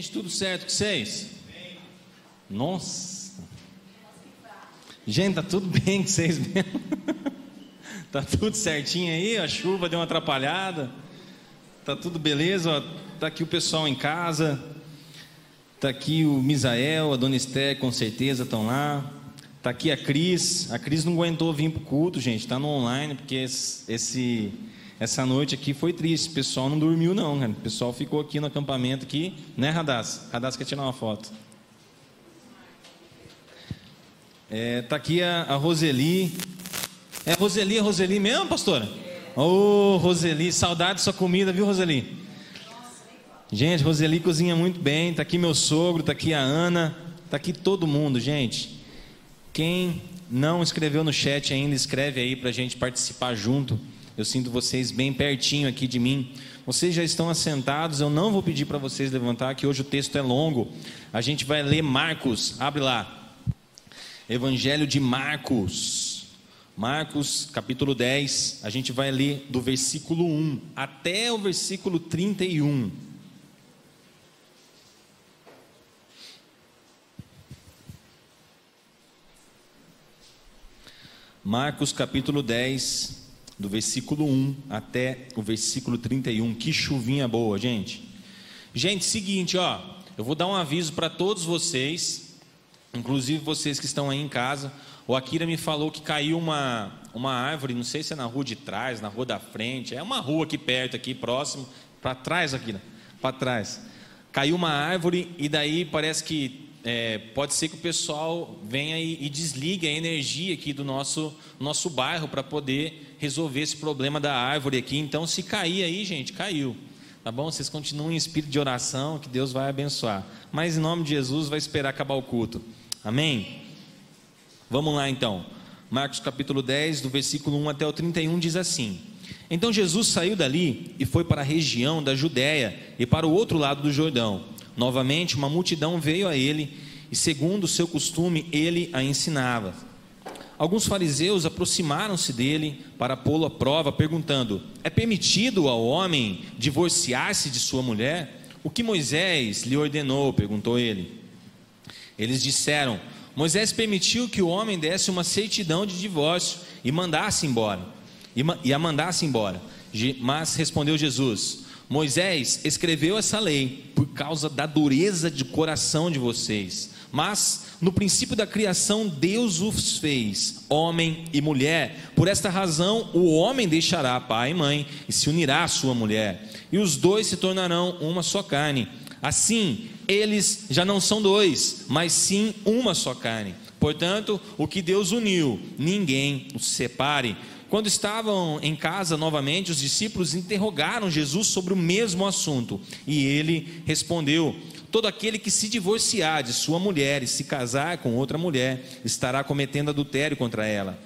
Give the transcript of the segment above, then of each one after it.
Gente, tudo certo com vocês? Nossa. Gente, tá tudo bem com vocês mesmo? tá tudo certinho aí? A chuva deu uma atrapalhada. Tá tudo beleza? Tá aqui o pessoal em casa. Tá aqui o Misael, a Dona Esté, com certeza estão lá. Tá aqui a Cris. A Cris não aguentou vir pro culto, gente. Tá no online porque esse essa noite aqui foi triste. O pessoal não dormiu, não, cara. O pessoal ficou aqui no acampamento aqui, né, Radaz? Radaz quer tirar uma foto. É, tá aqui a, a Roseli. É Roseli, a Roseli mesmo, pastora? Ô, oh, Roseli, saudade da sua comida, viu, Roseli? Gente, Roseli cozinha muito bem. Tá aqui meu sogro, tá aqui a Ana, tá aqui todo mundo, gente. Quem não escreveu no chat ainda, escreve aí para a gente participar junto. Eu sinto vocês bem pertinho aqui de mim. Vocês já estão assentados, eu não vou pedir para vocês levantar, que hoje o texto é longo. A gente vai ler Marcos, abre lá. Evangelho de Marcos. Marcos, capítulo 10. A gente vai ler do versículo 1 até o versículo 31. Marcos capítulo 10, do versículo 1 até o versículo 31. Que chuvinha boa, gente. Gente, seguinte, ó, eu vou dar um aviso para todos vocês, inclusive vocês que estão aí em casa. O Akira me falou que caiu uma, uma árvore, não sei se é na rua de trás, na rua da frente, é uma rua aqui perto, aqui próximo, para trás, Akira, para trás. Caiu uma árvore e daí parece que é, pode ser que o pessoal venha e, e, desligue a energia aqui do nosso, nosso bairro para poder resolver esse problema da árvore aqui. Então, se cair aí, gente, caiu. Tá bom? Vocês continuem em espírito de oração, que Deus vai abençoar. Mas em nome de Jesus, vai esperar acabar o culto. Amém? Vamos lá então. Marcos capítulo 10, do versículo 1 até o 31 diz assim: Então Jesus saiu dali e foi para a região da Judéia e para o outro lado do Jordão. Novamente, uma multidão veio a ele e, segundo o seu costume, ele a ensinava. Alguns fariseus aproximaram-se dele para pô-lo à prova, perguntando: É permitido ao homem divorciar-se de sua mulher? O que Moisés lhe ordenou? perguntou ele. Eles disseram: Moisés permitiu que o homem desse uma certidão de divórcio e mandasse embora, e a mandasse embora. Mas respondeu Jesus: Moisés escreveu essa lei por causa da dureza de coração de vocês. Mas no princípio da criação, Deus os fez, homem e mulher. Por esta razão, o homem deixará pai e mãe e se unirá à sua mulher, e os dois se tornarão uma só carne. Assim, eles já não são dois, mas sim uma só carne. Portanto, o que Deus uniu, ninguém os separe. Quando estavam em casa novamente, os discípulos interrogaram Jesus sobre o mesmo assunto e ele respondeu: Todo aquele que se divorciar de sua mulher e se casar com outra mulher estará cometendo adultério contra ela.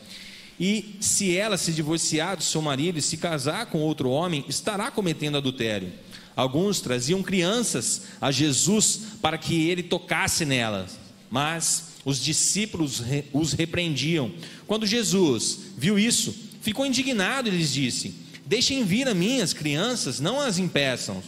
E se ela se divorciar do seu marido e se casar com outro homem, estará cometendo adultério. Alguns traziam crianças a Jesus para que ele tocasse nelas, mas os discípulos os repreendiam. Quando Jesus viu isso, ficou indignado e lhes disse: Deixem vir a mim as crianças, não as impeçam,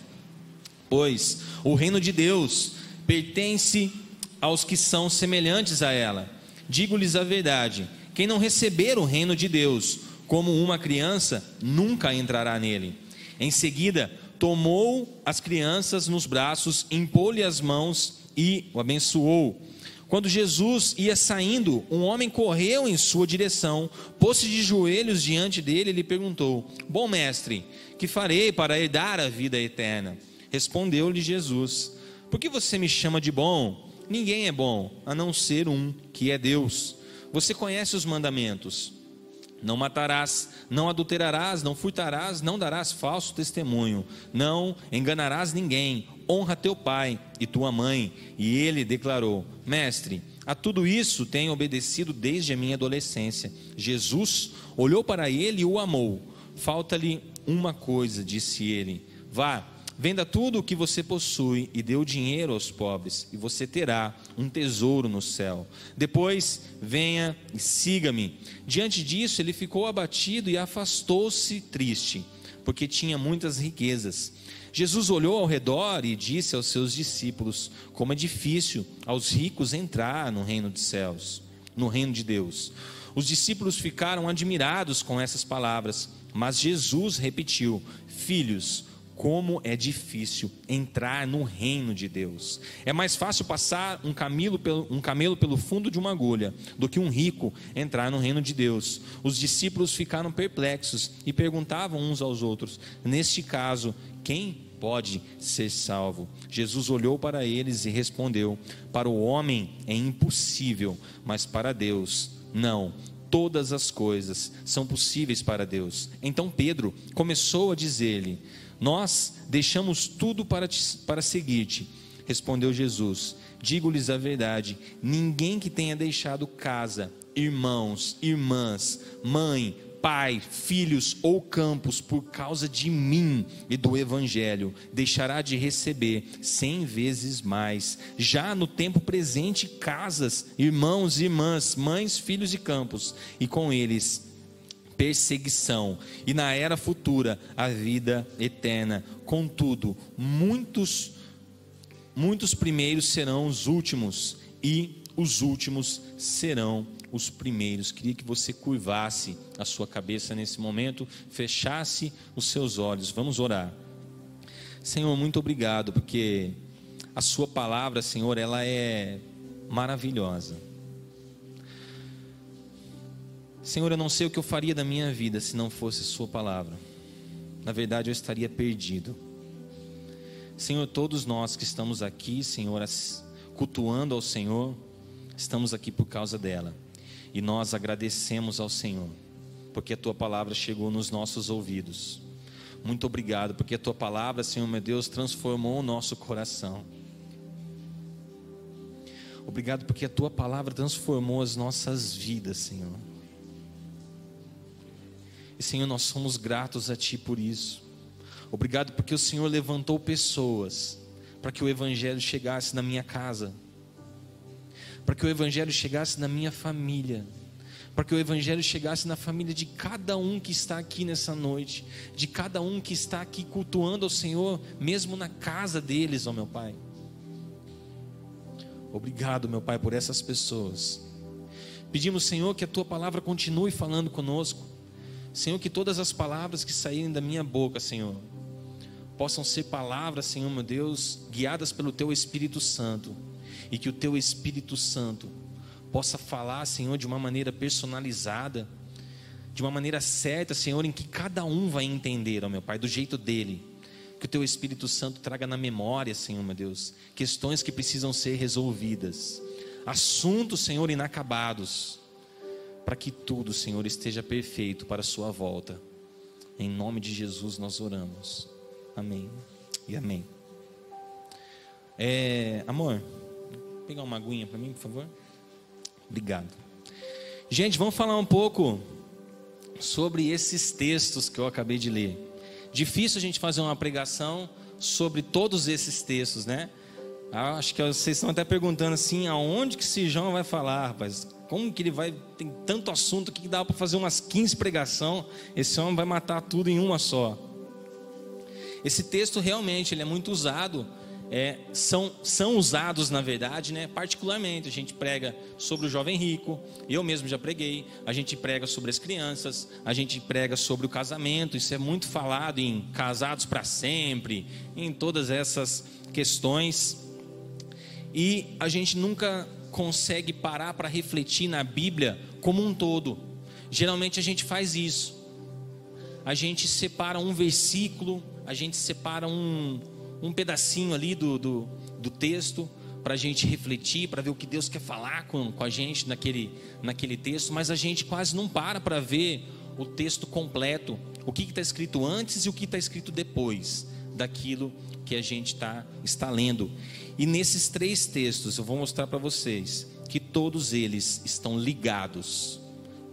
pois o reino de Deus pertence aos que são semelhantes a ela. Digo-lhes a verdade: quem não receber o reino de Deus como uma criança, nunca entrará nele. Em seguida, tomou as crianças nos braços, impôs-lhe as mãos e o abençoou. Quando Jesus ia saindo, um homem correu em sua direção, pôs-se de joelhos diante dele e lhe perguntou: Bom mestre, que farei para herdar a vida eterna? Respondeu-lhe Jesus: Por que você me chama de bom? Ninguém é bom, a não ser um, que é Deus. Você conhece os mandamentos: Não matarás, não adulterarás, não furtarás, não darás falso testemunho, não enganarás ninguém, honra teu pai e tua mãe. E ele declarou: Mestre, a tudo isso tenho obedecido desde a minha adolescência. Jesus olhou para ele e o amou. Falta-lhe uma coisa, disse ele: Vá Venda tudo o que você possui e dê o dinheiro aos pobres, e você terá um tesouro no céu. Depois, venha e siga-me. Diante disso, ele ficou abatido e afastou-se triste, porque tinha muitas riquezas. Jesus olhou ao redor e disse aos seus discípulos: Como é difícil aos ricos entrar no reino dos céus, no reino de Deus. Os discípulos ficaram admirados com essas palavras, mas Jesus repetiu: Filhos, como é difícil entrar no reino de Deus. É mais fácil passar um camelo, pelo, um camelo pelo fundo de uma agulha do que um rico entrar no reino de Deus. Os discípulos ficaram perplexos e perguntavam uns aos outros: Neste caso, quem pode ser salvo? Jesus olhou para eles e respondeu: Para o homem é impossível, mas para Deus não todas as coisas são possíveis para Deus. Então Pedro começou a dizer-lhe: nós deixamos tudo para, te, para seguir-te. Respondeu Jesus: Digo-lhes a verdade: ninguém que tenha deixado casa, irmãos, irmãs, mãe, pai, filhos ou campos por causa de mim e do Evangelho, deixará de receber cem vezes mais. Já no tempo presente, casas, irmãos, irmãs, mães, filhos e campos, e com eles perseguição, e na era futura a vida eterna. Contudo, muitos muitos primeiros serão os últimos e os últimos serão os primeiros. Queria que você curvasse a sua cabeça nesse momento, fechasse os seus olhos. Vamos orar. Senhor, muito obrigado porque a sua palavra, Senhor, ela é maravilhosa. Senhor, eu não sei o que eu faria da minha vida se não fosse Sua palavra. Na verdade, eu estaria perdido. Senhor, todos nós que estamos aqui, Senhor, cultuando ao Senhor, estamos aqui por causa dela. E nós agradecemos ao Senhor, porque a Tua palavra chegou nos nossos ouvidos. Muito obrigado, porque a Tua palavra, Senhor meu Deus, transformou o nosso coração. Obrigado, porque a Tua palavra transformou as nossas vidas, Senhor. E Senhor, nós somos gratos a Ti por isso. Obrigado porque o Senhor levantou pessoas para que o Evangelho chegasse na minha casa, para que o Evangelho chegasse na minha família, para que o Evangelho chegasse na família de cada um que está aqui nessa noite, de cada um que está aqui cultuando ao Senhor, mesmo na casa deles, ó meu Pai. Obrigado, meu Pai, por essas pessoas. Pedimos, Senhor, que a tua palavra continue falando conosco Senhor, que todas as palavras que saírem da minha boca, Senhor, possam ser palavras, Senhor, meu Deus, guiadas pelo Teu Espírito Santo, e que o Teu Espírito Santo possa falar, Senhor, de uma maneira personalizada, de uma maneira certa, Senhor, em que cada um vai entender, ó meu Pai, do jeito dele. Que o Teu Espírito Santo traga na memória, Senhor, meu Deus, questões que precisam ser resolvidas, assuntos, Senhor, inacabados para que tudo, Senhor, esteja perfeito para a Sua volta. Em nome de Jesus nós oramos. Amém e amém. É, amor, pegar uma aguinha para mim, por favor. Obrigado. Gente, vamos falar um pouco sobre esses textos que eu acabei de ler. Difícil a gente fazer uma pregação sobre todos esses textos, né? Ah, acho que vocês estão até perguntando assim, aonde que esse João vai falar, rapaz? Como que ele vai. Tem tanto assunto que dá para fazer umas 15 pregação. Esse homem vai matar tudo em uma só. Esse texto realmente ele é muito usado. É, são, são usados, na verdade, né, particularmente. A gente prega sobre o jovem rico, eu mesmo já preguei. A gente prega sobre as crianças, a gente prega sobre o casamento. Isso é muito falado em casados para sempre, em todas essas questões. E a gente nunca consegue parar para refletir na Bíblia como um todo. Geralmente a gente faz isso. A gente separa um versículo, a gente separa um, um pedacinho ali do, do, do texto para a gente refletir, para ver o que Deus quer falar com, com a gente naquele, naquele texto, mas a gente quase não para para ver o texto completo, o que está escrito antes e o que está escrito depois daquilo que a gente tá, está lendo. E nesses três textos eu vou mostrar para vocês que todos eles estão ligados.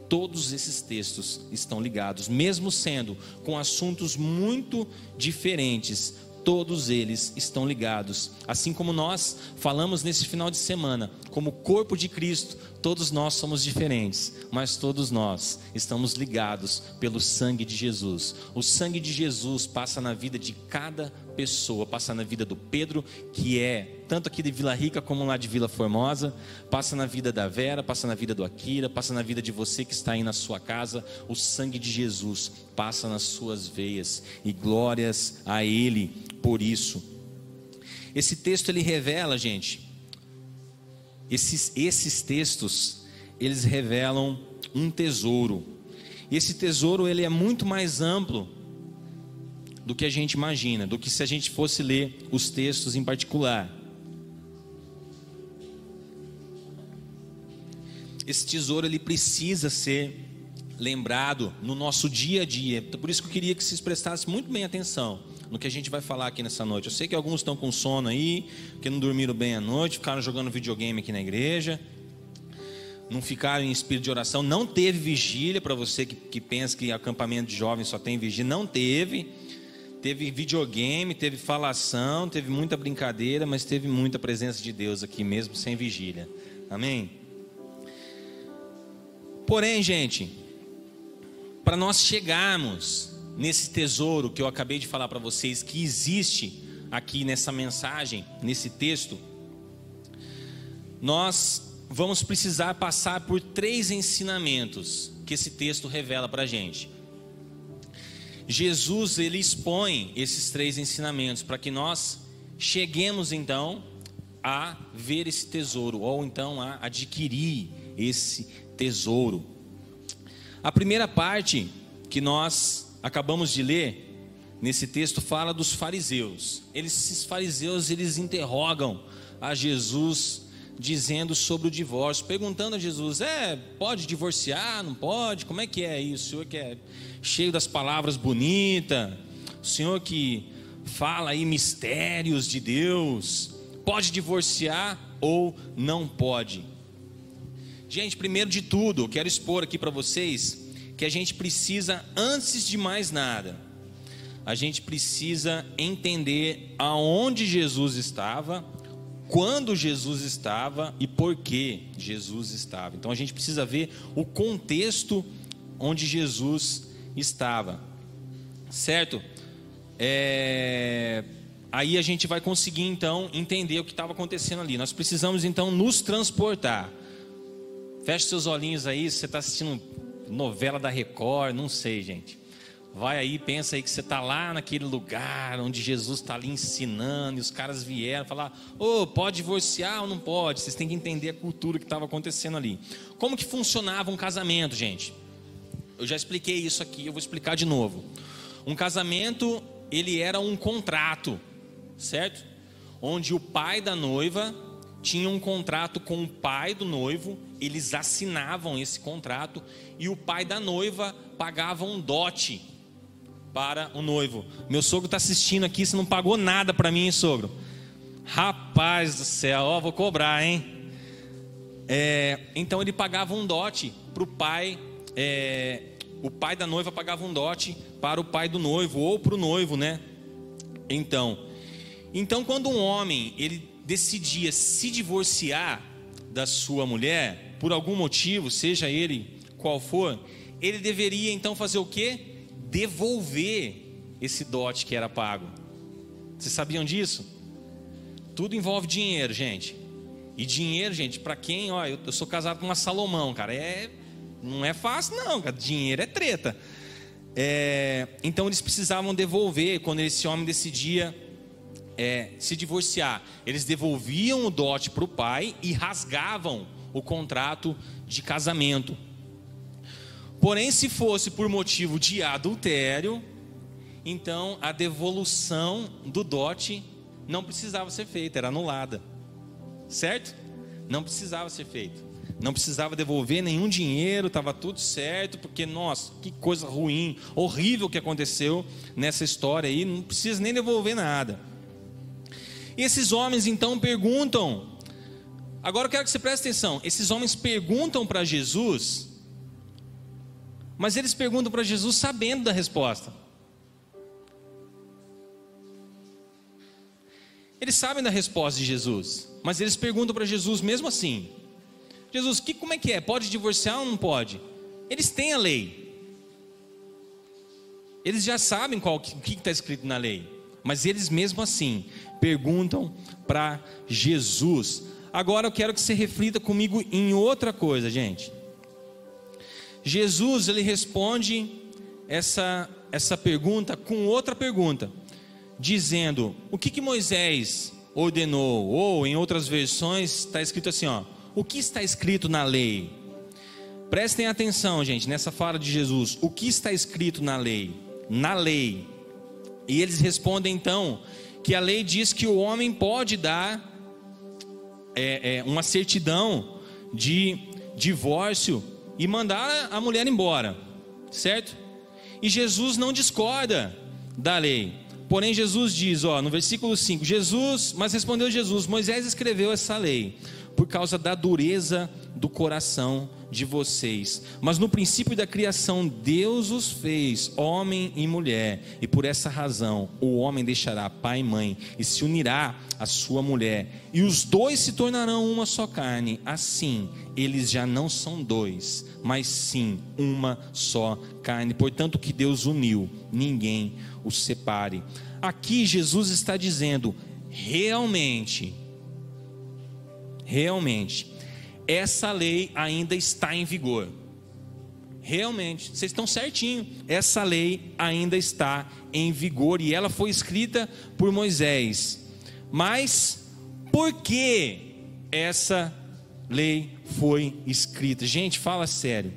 Todos esses textos estão ligados, mesmo sendo com assuntos muito diferentes. Todos eles estão ligados. Assim como nós falamos nesse final de semana, como corpo de Cristo, todos nós somos diferentes, mas todos nós estamos ligados pelo sangue de Jesus. O sangue de Jesus passa na vida de cada pessoa, passa na vida do Pedro, que é tanto aqui de Vila Rica como lá de Vila Formosa, passa na vida da Vera, passa na vida do Akira, passa na vida de você que está aí na sua casa. O sangue de Jesus passa nas suas veias e glórias a Ele por isso. Esse texto ele revela, gente, esses, esses textos, eles revelam um tesouro. E esse tesouro ele é muito mais amplo do que a gente imagina, do que se a gente fosse ler os textos em particular. Esse tesouro ele precisa ser lembrado no nosso dia a dia. Por isso que eu queria que vocês prestassem muito bem atenção no que a gente vai falar aqui nessa noite. Eu sei que alguns estão com sono aí, que não dormiram bem à noite, ficaram jogando videogame aqui na igreja, não ficaram em espírito de oração. Não teve vigília para você que, que pensa que acampamento de jovens só tem vigília. Não teve. Teve videogame, teve falação, teve muita brincadeira, mas teve muita presença de Deus aqui mesmo sem vigília. Amém? Porém, gente, para nós chegarmos nesse tesouro que eu acabei de falar para vocês, que existe aqui nessa mensagem, nesse texto, nós vamos precisar passar por três ensinamentos que esse texto revela para a gente. Jesus ele expõe esses três ensinamentos para que nós cheguemos então a ver esse tesouro ou então a adquirir esse tesouro. A primeira parte que nós acabamos de ler nesse texto fala dos fariseus. Eles, esses fariseus, eles interrogam a Jesus dizendo sobre o divórcio, perguntando a Jesus: "É, pode divorciar? Não pode? Como é que é isso? O senhor que é cheio das palavras bonitas, o senhor que fala aí mistérios de Deus, pode divorciar ou não pode?" Gente, primeiro de tudo, quero expor aqui para vocês que a gente precisa, antes de mais nada, a gente precisa entender aonde Jesus estava, quando Jesus estava e por que Jesus estava. Então a gente precisa ver o contexto onde Jesus estava, certo? É... Aí a gente vai conseguir então entender o que estava acontecendo ali. Nós precisamos então nos transportar. Feche seus olhinhos aí, se você está assistindo novela da Record, não sei, gente. Vai aí, pensa aí que você está lá naquele lugar onde Jesus está ali ensinando, e os caras vieram falar: Ô, oh, pode divorciar ou não pode? Vocês têm que entender a cultura que estava acontecendo ali. Como que funcionava um casamento, gente? Eu já expliquei isso aqui, eu vou explicar de novo. Um casamento, ele era um contrato, certo? Onde o pai da noiva tinha um contrato com o pai do noivo, eles assinavam esse contrato e o pai da noiva pagava um dote para o noivo. Meu sogro está assistindo aqui, você não pagou nada para mim, hein, sogro? Rapaz do céu, ó, vou cobrar, hein? É, então ele pagava um dote para o pai, é, o pai da noiva pagava um dote para o pai do noivo ou para o noivo, né? Então, então quando um homem ele decidia se divorciar da sua mulher, por algum motivo, seja ele qual for, ele deveria então fazer o que? Devolver esse dote que era pago. Vocês sabiam disso? Tudo envolve dinheiro, gente. E dinheiro, gente, para quem, ó, eu, eu, sou casado com uma Salomão, cara, é não é fácil não, cara. Dinheiro é treta. É, então eles precisavam devolver quando esse homem decidia é, se divorciar, eles devolviam o dote para o pai e rasgavam o contrato de casamento. Porém, se fosse por motivo de adultério, então a devolução do dote não precisava ser feita, era anulada. Certo? Não precisava ser feito. Não precisava devolver nenhum dinheiro, estava tudo certo, porque, nossa, que coisa ruim, horrível que aconteceu nessa história aí, não precisa nem devolver nada. E esses homens então perguntam. Agora eu quero que você preste atenção. Esses homens perguntam para Jesus, mas eles perguntam para Jesus sabendo da resposta. Eles sabem da resposta de Jesus, mas eles perguntam para Jesus mesmo assim: Jesus, que, como é que é? Pode divorciar ou não pode? Eles têm a lei. Eles já sabem qual, o que está escrito na lei. Mas eles mesmo assim perguntam para Jesus. Agora eu quero que você reflita comigo em outra coisa, gente. Jesus ele responde essa essa pergunta com outra pergunta, dizendo: o que, que Moisés ordenou? Ou em outras versões está escrito assim, ó: o que está escrito na lei? Prestem atenção, gente, nessa fala de Jesus. O que está escrito na lei? Na lei. E eles respondem então que a lei diz que o homem pode dar é, é, uma certidão de divórcio e mandar a mulher embora, certo? E Jesus não discorda da lei. Porém, Jesus diz, ó, no versículo 5: Jesus, mas respondeu Jesus: Moisés escreveu essa lei por causa da dureza do coração de vocês. Mas no princípio da criação, Deus os fez homem e mulher, e por essa razão o homem deixará pai e mãe e se unirá à sua mulher, e os dois se tornarão uma só carne. Assim, eles já não são dois, mas sim uma só carne. Portanto, que Deus uniu, ninguém os separe. Aqui Jesus está dizendo: realmente, realmente, essa lei ainda está em vigor. Realmente, vocês estão certinho. Essa lei ainda está em vigor e ela foi escrita por Moisés. Mas por que essa lei foi escrita? Gente, fala sério.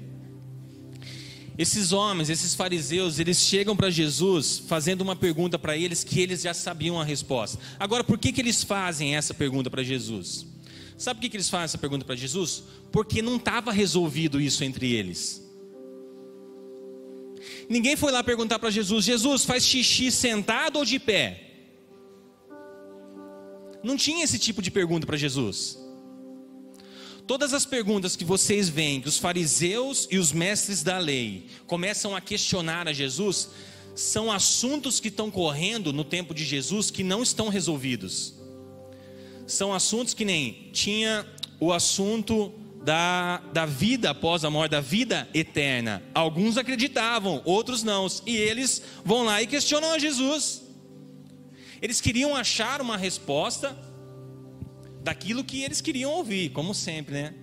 Esses homens, esses fariseus, eles chegam para Jesus fazendo uma pergunta para eles que eles já sabiam a resposta. Agora, por que, que eles fazem essa pergunta para Jesus? Sabe por que eles fazem essa pergunta para Jesus? Porque não estava resolvido isso entre eles. Ninguém foi lá perguntar para Jesus: Jesus, faz xixi sentado ou de pé? Não tinha esse tipo de pergunta para Jesus. Todas as perguntas que vocês veem que os fariseus e os mestres da lei começam a questionar a Jesus são assuntos que estão correndo no tempo de Jesus que não estão resolvidos são assuntos que nem tinha o assunto da, da vida após a morte, da vida eterna. Alguns acreditavam, outros não. E eles vão lá e questionam a Jesus. Eles queriam achar uma resposta daquilo que eles queriam ouvir, como sempre, né?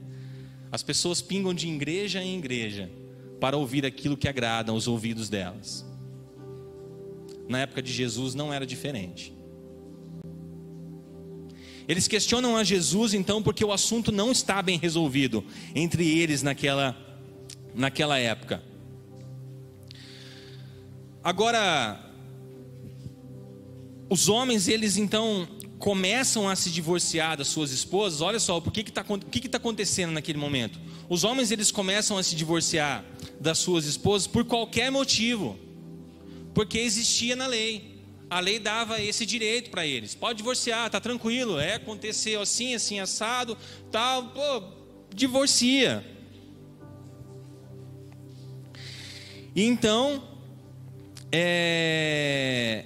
As pessoas pingam de igreja em igreja para ouvir aquilo que agrada os ouvidos delas. Na época de Jesus não era diferente. Eles questionam a Jesus então porque o assunto não está bem resolvido entre eles naquela, naquela época. Agora, os homens, eles então começam a se divorciar das suas esposas. Olha só, por que está o que que tá acontecendo naquele momento? Os homens, eles começam a se divorciar das suas esposas por qualquer motivo, porque existia na lei a lei dava esse direito para eles. Pode divorciar, tá tranquilo. É, aconteceu assim, assim, assado, tal, pô, divorcia. E então, é,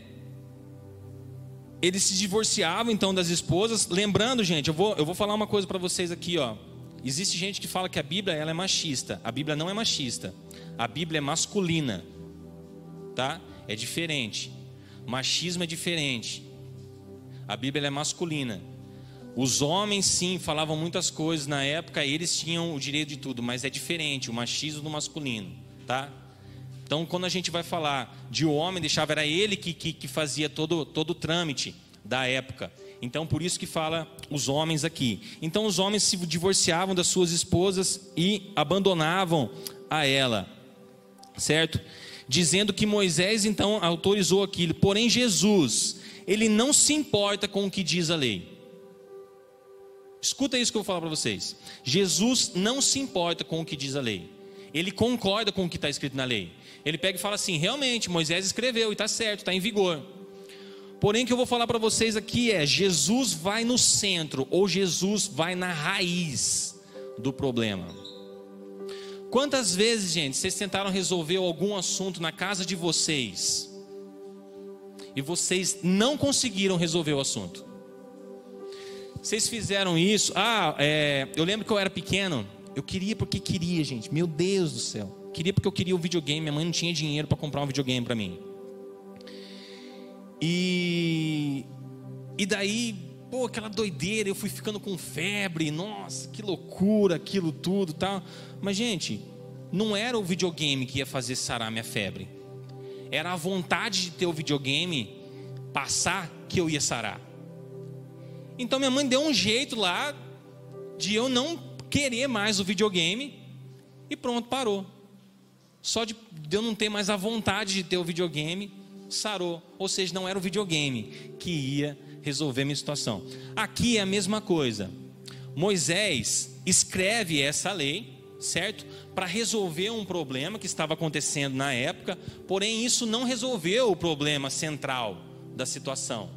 eles se divorciavam então das esposas. Lembrando, gente, eu vou, eu vou falar uma coisa para vocês aqui, ó. Existe gente que fala que a Bíblia ela é machista. A Bíblia não é machista. A Bíblia é masculina, tá? É diferente. Machismo é diferente. A Bíblia é masculina. Os homens, sim, falavam muitas coisas na época, eles tinham o direito de tudo, mas é diferente o machismo do masculino, tá? Então, quando a gente vai falar de o homem, deixava, era ele que, que, que fazia todo, todo o trâmite da época. Então, por isso que fala os homens aqui. Então, os homens se divorciavam das suas esposas e abandonavam a ela, certo? Dizendo que Moisés então autorizou aquilo. Porém, Jesus, ele não se importa com o que diz a lei. Escuta isso que eu vou falar para vocês. Jesus não se importa com o que diz a lei. Ele concorda com o que está escrito na lei. Ele pega e fala assim: realmente, Moisés escreveu e está certo, está em vigor. Porém, o que eu vou falar para vocês aqui é: Jesus vai no centro, ou Jesus vai na raiz do problema. Quantas vezes, gente, vocês tentaram resolver algum assunto na casa de vocês e vocês não conseguiram resolver o assunto? Vocês fizeram isso? Ah, é, eu lembro que eu era pequeno. Eu queria porque queria, gente. Meu Deus do céu. Queria porque eu queria o um videogame. Minha mãe não tinha dinheiro para comprar um videogame para mim. E e daí, pô, aquela doideira, eu fui ficando com febre. Nossa, que loucura, aquilo tudo, tal. Mas gente, não era o videogame que ia fazer sarar minha febre. Era a vontade de ter o videogame passar que eu ia sarar. Então minha mãe deu um jeito lá de eu não querer mais o videogame e pronto, parou. Só de eu não ter mais a vontade de ter o videogame, sarou. Ou seja, não era o videogame que ia resolver minha situação. Aqui é a mesma coisa. Moisés escreve essa lei, certo? Para resolver um problema que estava acontecendo na época, porém isso não resolveu o problema central da situação.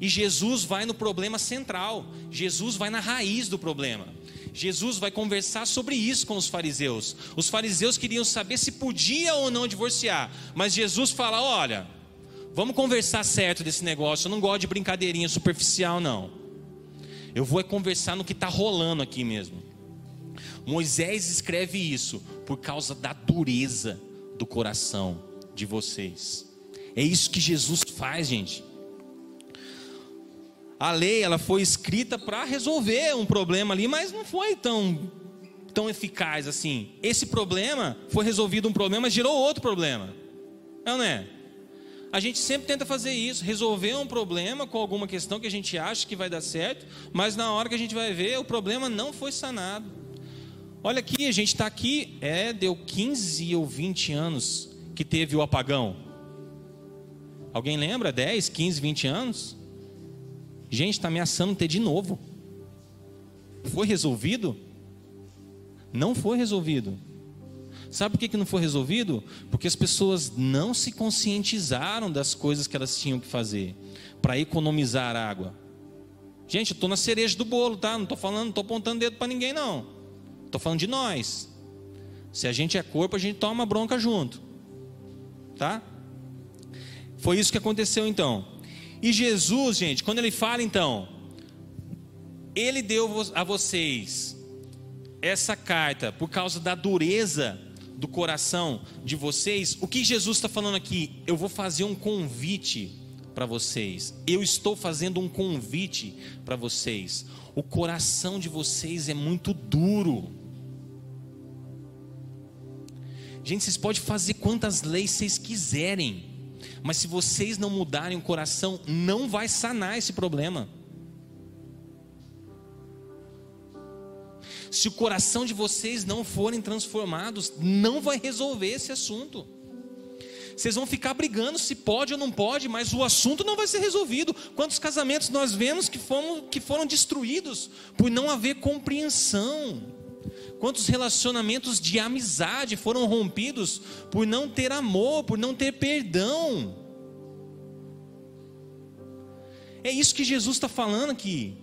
E Jesus vai no problema central, Jesus vai na raiz do problema. Jesus vai conversar sobre isso com os fariseus. Os fariseus queriam saber se podia ou não divorciar, mas Jesus fala: olha, vamos conversar certo desse negócio. Eu não gosto de brincadeirinha superficial, não. Eu vou é conversar no que está rolando aqui mesmo. Moisés escreve isso por causa da dureza do coração de vocês. É isso que Jesus faz, gente a lei ela foi escrita para resolver um problema ali, mas não foi tão tão eficaz assim. Esse problema foi resolvido um problema, gerou outro problema. Não, não é? A gente sempre tenta fazer isso, resolver um problema com alguma questão que a gente acha que vai dar certo, mas na hora que a gente vai ver, o problema não foi sanado. Olha aqui, a gente está aqui, é, deu 15 ou 20 anos que teve o apagão. Alguém lembra? 10, 15, 20 anos? Gente, está ameaçando ter de novo. Foi resolvido? Não foi resolvido. Sabe por que, que não foi resolvido? Porque as pessoas não se conscientizaram das coisas que elas tinham que fazer para economizar água. Gente, eu estou na cereja do bolo, tá? Não estou falando, estou apontando dedo para ninguém, não. Estou falando de nós. Se a gente é corpo, a gente toma bronca junto. Tá? Foi isso que aconteceu então. E Jesus, gente, quando ele fala então, ele deu a vocês essa carta por causa da dureza do coração de vocês. O que Jesus está falando aqui? Eu vou fazer um convite para vocês. Eu estou fazendo um convite para vocês. O coração de vocês é muito duro. Gente, vocês podem fazer quantas leis vocês quiserem. Mas se vocês não mudarem o coração, não vai sanar esse problema. Se o coração de vocês não forem transformados, não vai resolver esse assunto. Vocês vão ficar brigando se pode ou não pode, mas o assunto não vai ser resolvido. Quantos casamentos nós vemos que foram, que foram destruídos por não haver compreensão? Quantos relacionamentos de amizade foram rompidos por não ter amor, por não ter perdão? É isso que Jesus está falando aqui.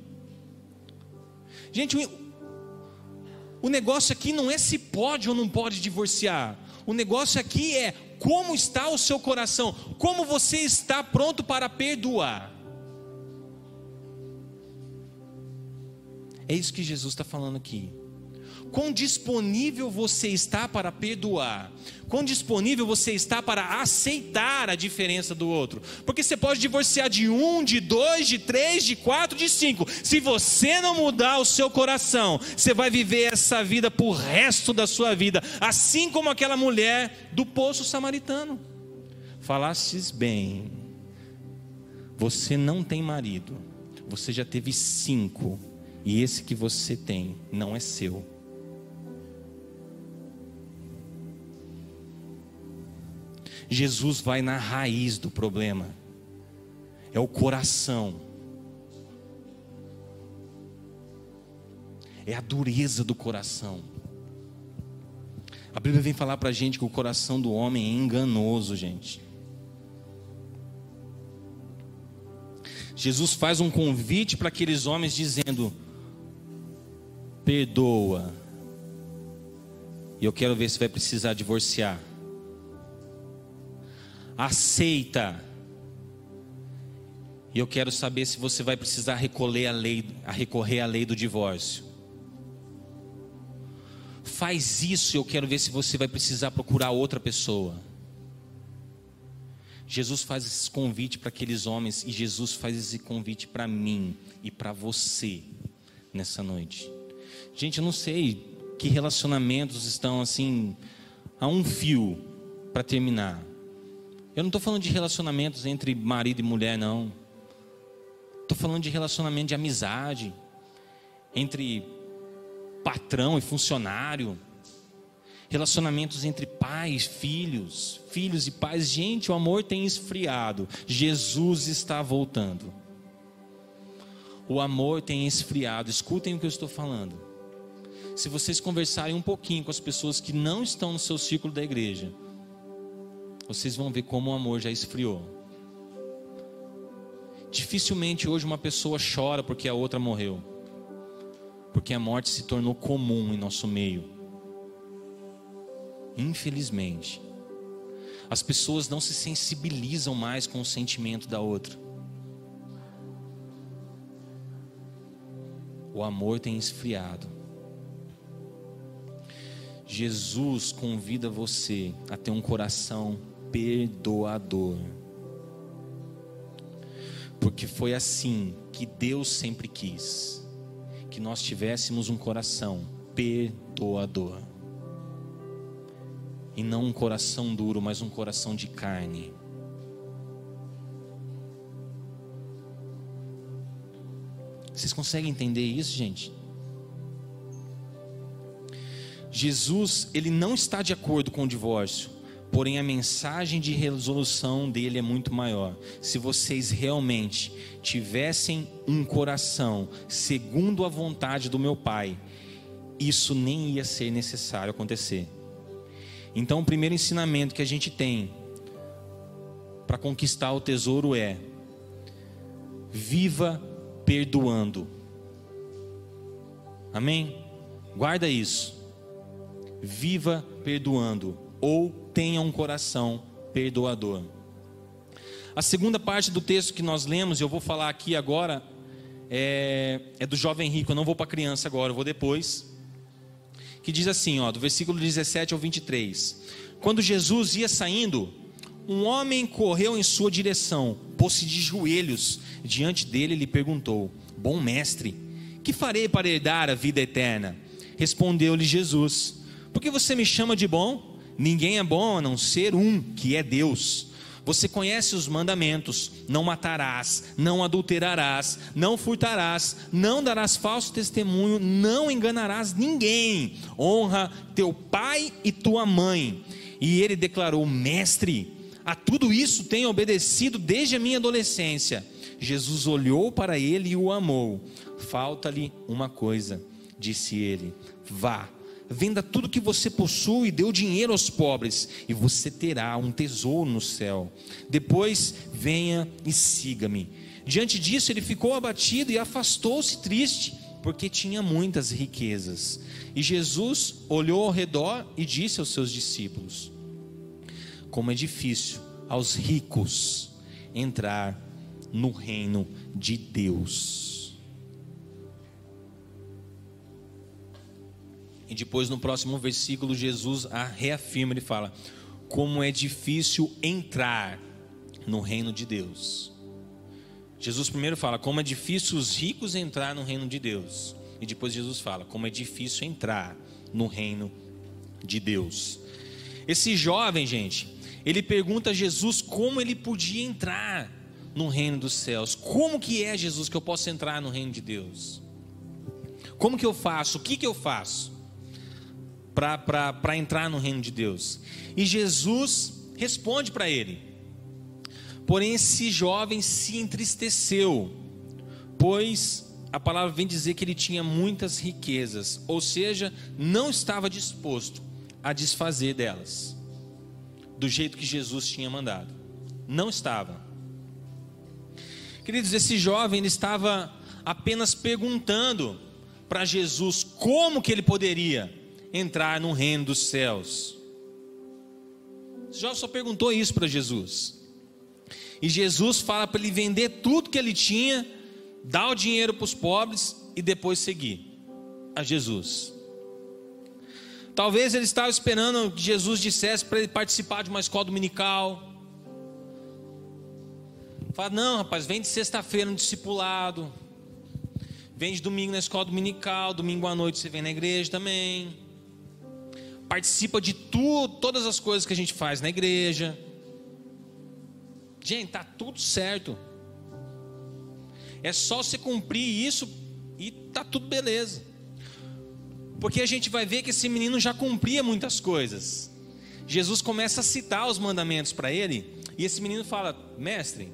Gente, o negócio aqui não é se pode ou não pode divorciar. O negócio aqui é como está o seu coração, como você está pronto para perdoar. É isso que Jesus está falando aqui quão disponível você está para perdoar, quão disponível você está para aceitar a diferença do outro. Porque você pode divorciar de um, de dois, de três, de quatro, de cinco. Se você não mudar o seu coração, você vai viver essa vida por resto da sua vida, assim como aquela mulher do poço samaritano. Falastes bem, você não tem marido, você já teve cinco, e esse que você tem não é seu Jesus vai na raiz do problema, é o coração, é a dureza do coração. A Bíblia vem falar para a gente que o coração do homem é enganoso, gente. Jesus faz um convite para aqueles homens dizendo: perdoa. E eu quero ver se vai precisar divorciar aceita. E eu quero saber se você vai precisar recolher a lei, a recorrer à lei do divórcio. Faz isso e eu quero ver se você vai precisar procurar outra pessoa. Jesus faz esse convite para aqueles homens e Jesus faz esse convite para mim e para você nessa noite. Gente, eu não sei que relacionamentos estão assim a um fio para terminar. Eu não estou falando de relacionamentos entre marido e mulher, não. Estou falando de relacionamento de amizade entre patrão e funcionário relacionamentos entre pais, filhos, filhos e pais. Gente, o amor tem esfriado. Jesus está voltando. O amor tem esfriado. Escutem o que eu estou falando. Se vocês conversarem um pouquinho com as pessoas que não estão no seu círculo da igreja, vocês vão ver como o amor já esfriou. Dificilmente hoje uma pessoa chora porque a outra morreu, porque a morte se tornou comum em nosso meio. Infelizmente, as pessoas não se sensibilizam mais com o sentimento da outra. O amor tem esfriado. Jesus convida você a ter um coração perdoador. Porque foi assim que Deus sempre quis que nós tivéssemos um coração perdoador e não um coração duro, mas um coração de carne. Vocês conseguem entender isso, gente? Jesus, ele não está de acordo com o divórcio, porém a mensagem de resolução dele é muito maior. Se vocês realmente tivessem um coração segundo a vontade do meu Pai, isso nem ia ser necessário acontecer. Então, o primeiro ensinamento que a gente tem para conquistar o tesouro é: viva perdoando. Amém? Guarda isso. Viva perdoando ou tenha um coração perdoador. A segunda parte do texto que nós lemos, eu vou falar aqui agora, é, é do jovem rico. Eu não vou para a criança agora, eu vou depois que diz assim, ó, do versículo 17 ao 23. Quando Jesus ia saindo, um homem correu em sua direção, pôs-se de joelhos diante dele e lhe perguntou: Bom mestre, que farei para herdar a vida eterna? Respondeu-lhe Jesus: Por que você me chama de bom? Ninguém é bom a não ser um, que é Deus. Você conhece os mandamentos: não matarás, não adulterarás, não furtarás, não darás falso testemunho, não enganarás ninguém. Honra teu pai e tua mãe. E ele declarou: Mestre, a tudo isso tenho obedecido desde a minha adolescência. Jesus olhou para ele e o amou. Falta-lhe uma coisa, disse ele: Vá venda tudo que você possui e dê o dinheiro aos pobres, e você terá um tesouro no céu. Depois venha e siga-me. Diante disso, ele ficou abatido e afastou-se triste, porque tinha muitas riquezas. E Jesus olhou ao redor e disse aos seus discípulos: Como é difícil aos ricos entrar no reino de Deus. E depois no próximo versículo, Jesus a reafirma, ele fala: Como é difícil entrar no reino de Deus. Jesus primeiro fala: Como é difícil os ricos entrar no reino de Deus. E depois Jesus fala: Como é difícil entrar no reino de Deus. Esse jovem, gente, ele pergunta a Jesus como ele podia entrar no reino dos céus. Como que é, Jesus, que eu posso entrar no reino de Deus? Como que eu faço? O que que eu faço? Para entrar no reino de Deus. E Jesus responde para ele. Porém, esse jovem se entristeceu, pois a palavra vem dizer que ele tinha muitas riquezas, ou seja, não estava disposto a desfazer delas, do jeito que Jesus tinha mandado. Não estava. Queridos, esse jovem ele estava apenas perguntando para Jesus como que ele poderia entrar no reino dos céus. Jó só perguntou isso para Jesus. E Jesus fala para ele vender tudo que ele tinha, dar o dinheiro para os pobres e depois seguir a Jesus. Talvez ele estava esperando que Jesus dissesse para ele participar de uma escola dominical. Fala, não, rapaz, vem de sexta-feira no discipulado. Vem de domingo na escola dominical, domingo à noite você vem na igreja também. Participa de tudo, todas as coisas que a gente faz na igreja. Gente, tá tudo certo. É só você cumprir isso e tá tudo beleza. Porque a gente vai ver que esse menino já cumpria muitas coisas. Jesus começa a citar os mandamentos para ele, e esse menino fala: Mestre,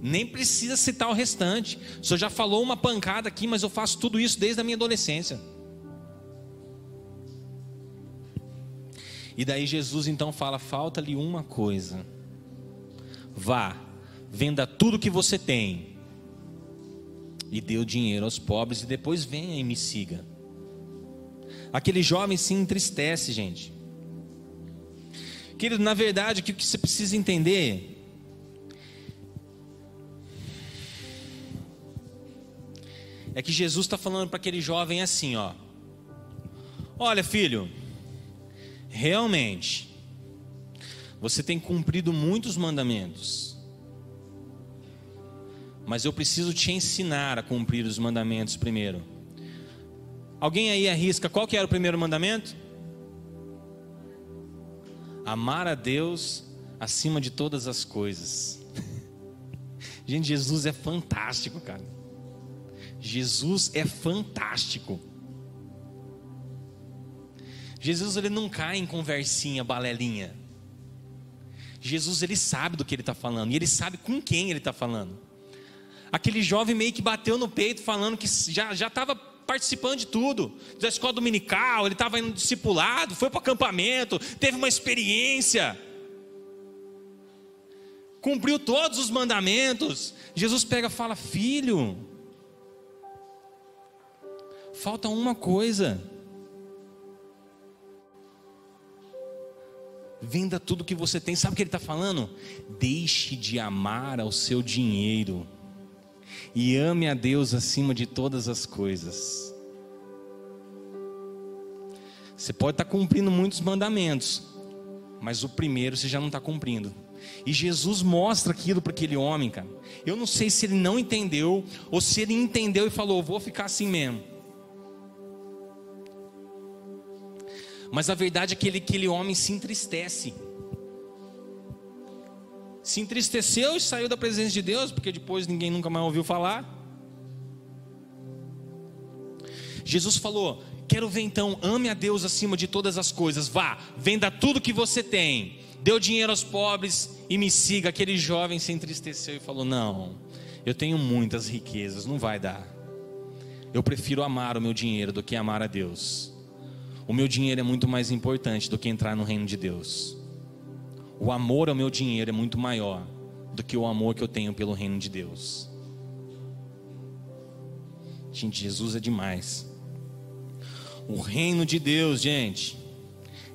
nem precisa citar o restante. O senhor já falou uma pancada aqui, mas eu faço tudo isso desde a minha adolescência. E daí Jesus então fala: falta-lhe uma coisa. Vá, venda tudo que você tem e dê o dinheiro aos pobres, e depois venha e me siga. Aquele jovem se entristece, gente. Querido, na verdade, o que você precisa entender é que Jesus está falando para aquele jovem assim, ó. Olha, filho, realmente, você tem cumprido muitos mandamentos, mas eu preciso te ensinar a cumprir os mandamentos primeiro. Alguém aí arrisca qual que era o primeiro mandamento? Amar a Deus acima de todas as coisas. Gente, Jesus é fantástico, cara. Jesus é fantástico. Jesus ele não cai em conversinha, balelinha. Jesus ele sabe do que ele está falando e ele sabe com quem ele está falando. Aquele jovem meio que bateu no peito falando que já já estava participando de tudo, da escola dominical, ele estava indo discipulado, foi para o acampamento, teve uma experiência, cumpriu todos os mandamentos. Jesus pega e fala: Filho, falta uma coisa. Venda tudo que você tem. Sabe o que ele está falando? Deixe de amar ao seu dinheiro e ame a Deus acima de todas as coisas. Você pode estar cumprindo muitos mandamentos, mas o primeiro você já não está cumprindo. E Jesus mostra aquilo para aquele homem, cara. Eu não sei se ele não entendeu ou se ele entendeu e falou: vou ficar assim mesmo. Mas a verdade é que ele, aquele homem se entristece se entristeceu e saiu da presença de Deus, porque depois ninguém nunca mais ouviu falar. Jesus falou: Quero ver então, ame a Deus acima de todas as coisas, vá, venda tudo que você tem, dê o dinheiro aos pobres e me siga. Aquele jovem se entristeceu e falou: Não, eu tenho muitas riquezas, não vai dar. Eu prefiro amar o meu dinheiro do que amar a Deus. O meu dinheiro é muito mais importante do que entrar no reino de Deus. O amor ao meu dinheiro é muito maior do que o amor que eu tenho pelo reino de Deus. Gente, Jesus é demais. O reino de Deus, gente,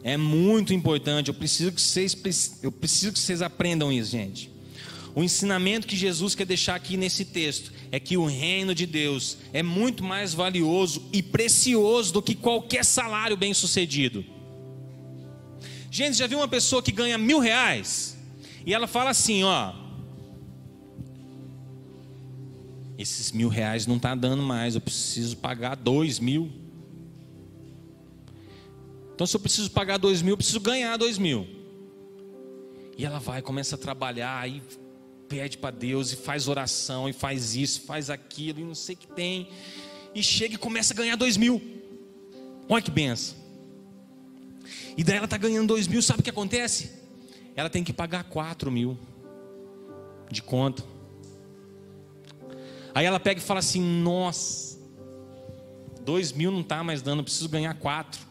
é muito importante. Eu preciso que vocês, eu preciso que vocês aprendam isso, gente. O ensinamento que Jesus quer deixar aqui nesse texto é que o reino de Deus é muito mais valioso e precioso do que qualquer salário bem sucedido. Gente, já viu uma pessoa que ganha mil reais e ela fala assim, ó, esses mil reais não está dando mais, eu preciso pagar dois mil. Então, se eu preciso pagar dois mil, eu preciso ganhar dois mil. E ela vai, começa a trabalhar, e pede para Deus, e faz oração, e faz isso, faz aquilo, e não sei o que tem. E chega e começa a ganhar dois mil. Olha que benção. E daí ela está ganhando dois mil, sabe o que acontece? Ela tem que pagar quatro mil de conta. Aí ela pega e fala assim: Nossa, dois mil não está mais dando, preciso ganhar quatro.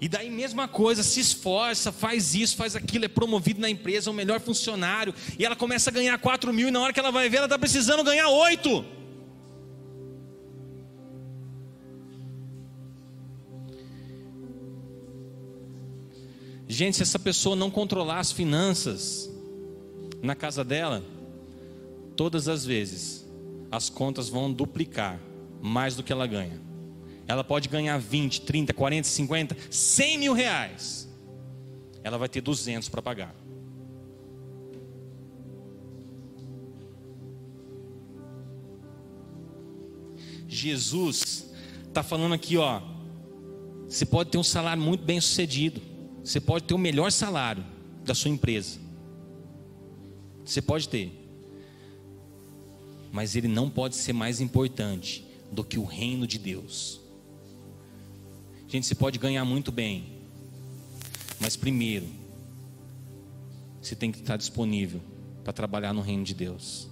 E daí, mesma coisa, se esforça, faz isso, faz aquilo, é promovido na empresa, é o melhor funcionário. E ela começa a ganhar quatro mil, e na hora que ela vai ver, ela está precisando ganhar oito. Gente, se essa pessoa não controlar as finanças na casa dela, todas as vezes as contas vão duplicar mais do que ela ganha. Ela pode ganhar 20, 30, 40, 50, 100 mil reais. Ela vai ter 200 para pagar. Jesus está falando aqui, ó. Você pode ter um salário muito bem sucedido. Você pode ter o melhor salário da sua empresa. Você pode ter. Mas ele não pode ser mais importante do que o reino de Deus. Gente, você pode ganhar muito bem. Mas primeiro, você tem que estar disponível para trabalhar no reino de Deus.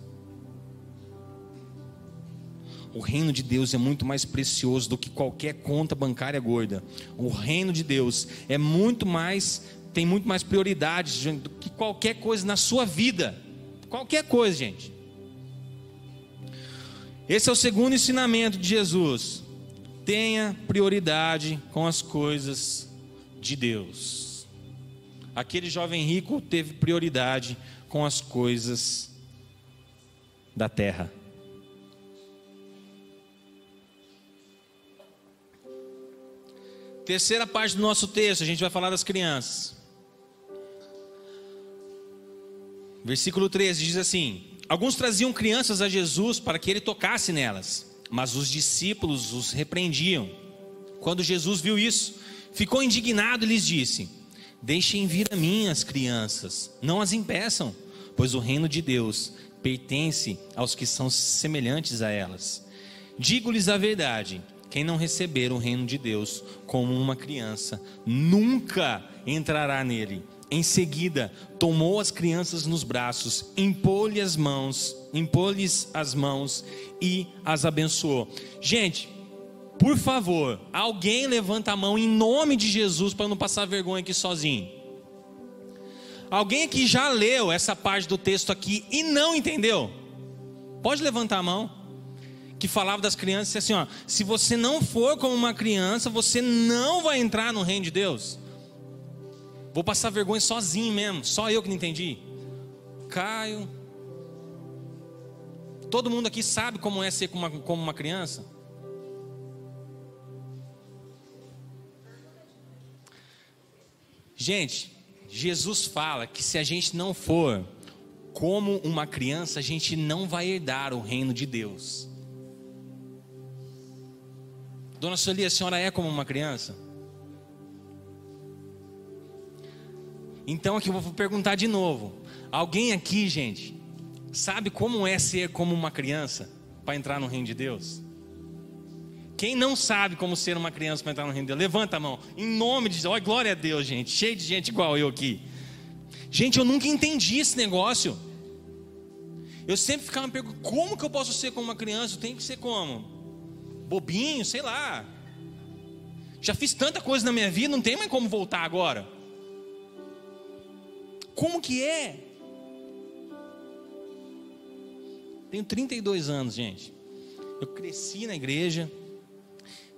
O reino de Deus é muito mais precioso do que qualquer conta bancária gorda. O reino de Deus é muito mais, tem muito mais prioridades do que qualquer coisa na sua vida. Qualquer coisa, gente. Esse é o segundo ensinamento de Jesus. Tenha prioridade com as coisas de Deus. Aquele jovem rico teve prioridade com as coisas da terra. Terceira parte do nosso texto, a gente vai falar das crianças. Versículo 13 diz assim: Alguns traziam crianças a Jesus para que ele tocasse nelas, mas os discípulos os repreendiam. Quando Jesus viu isso, ficou indignado e lhes disse: Deixem vir a mim as crianças, não as impeçam, pois o reino de Deus pertence aos que são semelhantes a elas. Digo-lhes a verdade quem não receber o reino de Deus como uma criança, nunca entrará nele. Em seguida, tomou as crianças nos braços, impôs-lhes as mãos, impôs-lhes as mãos e as abençoou. Gente, por favor, alguém levanta a mão em nome de Jesus para não passar vergonha aqui sozinho. Alguém aqui já leu essa parte do texto aqui e não entendeu? Pode levantar a mão que falava das crianças assim: ó, se você não for como uma criança, você não vai entrar no reino de Deus. Vou passar vergonha sozinho mesmo, só eu que não entendi. Caio. Todo mundo aqui sabe como é ser como uma, como uma criança? Gente, Jesus fala que se a gente não for como uma criança, a gente não vai herdar o reino de Deus. Dona Sueli, a senhora é como uma criança? Então aqui eu vou perguntar de novo. Alguém aqui, gente, sabe como é ser como uma criança para entrar no reino de Deus? Quem não sabe como ser uma criança para entrar no reino de Deus? Levanta a mão. Em nome de. Olha, glória a Deus, gente. Cheio de gente igual eu aqui. Gente, eu nunca entendi esse negócio. Eu sempre ficava me perguntando, como que eu posso ser como uma criança? Eu tenho que ser como? bobinho, sei lá. Já fiz tanta coisa na minha vida, não tem mais como voltar agora. Como que é? Tenho 32 anos, gente. Eu cresci na igreja,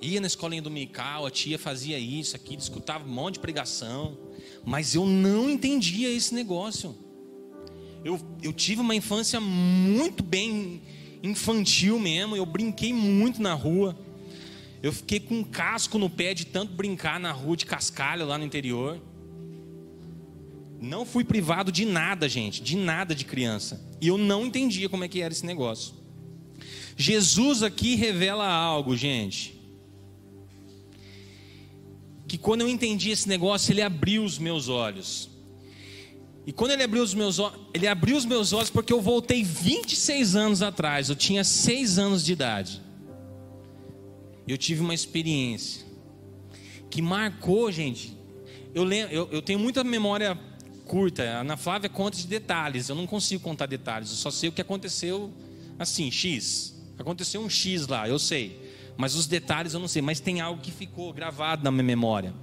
ia na escolinha dominical, a tia fazia isso, aqui, escutava um monte de pregação, mas eu não entendia esse negócio. Eu, eu tive uma infância muito bem infantil mesmo. Eu brinquei muito na rua. Eu fiquei com um casco no pé de tanto brincar na rua de cascalho lá no interior. Não fui privado de nada, gente, de nada de criança. E eu não entendia como é que era esse negócio. Jesus aqui revela algo, gente. Que quando eu entendi esse negócio, ele abriu os meus olhos. E quando ele abriu os meus olhos, ele abriu os meus olhos porque eu voltei 26 anos atrás, eu tinha 6 anos de idade. Eu tive uma experiência que marcou, gente. Eu, lembro, eu, eu tenho muita memória curta. A Ana Flávia conta de detalhes. Eu não consigo contar detalhes. Eu só sei o que aconteceu assim, X. Aconteceu um X lá, eu sei. Mas os detalhes eu não sei. Mas tem algo que ficou gravado na minha memória.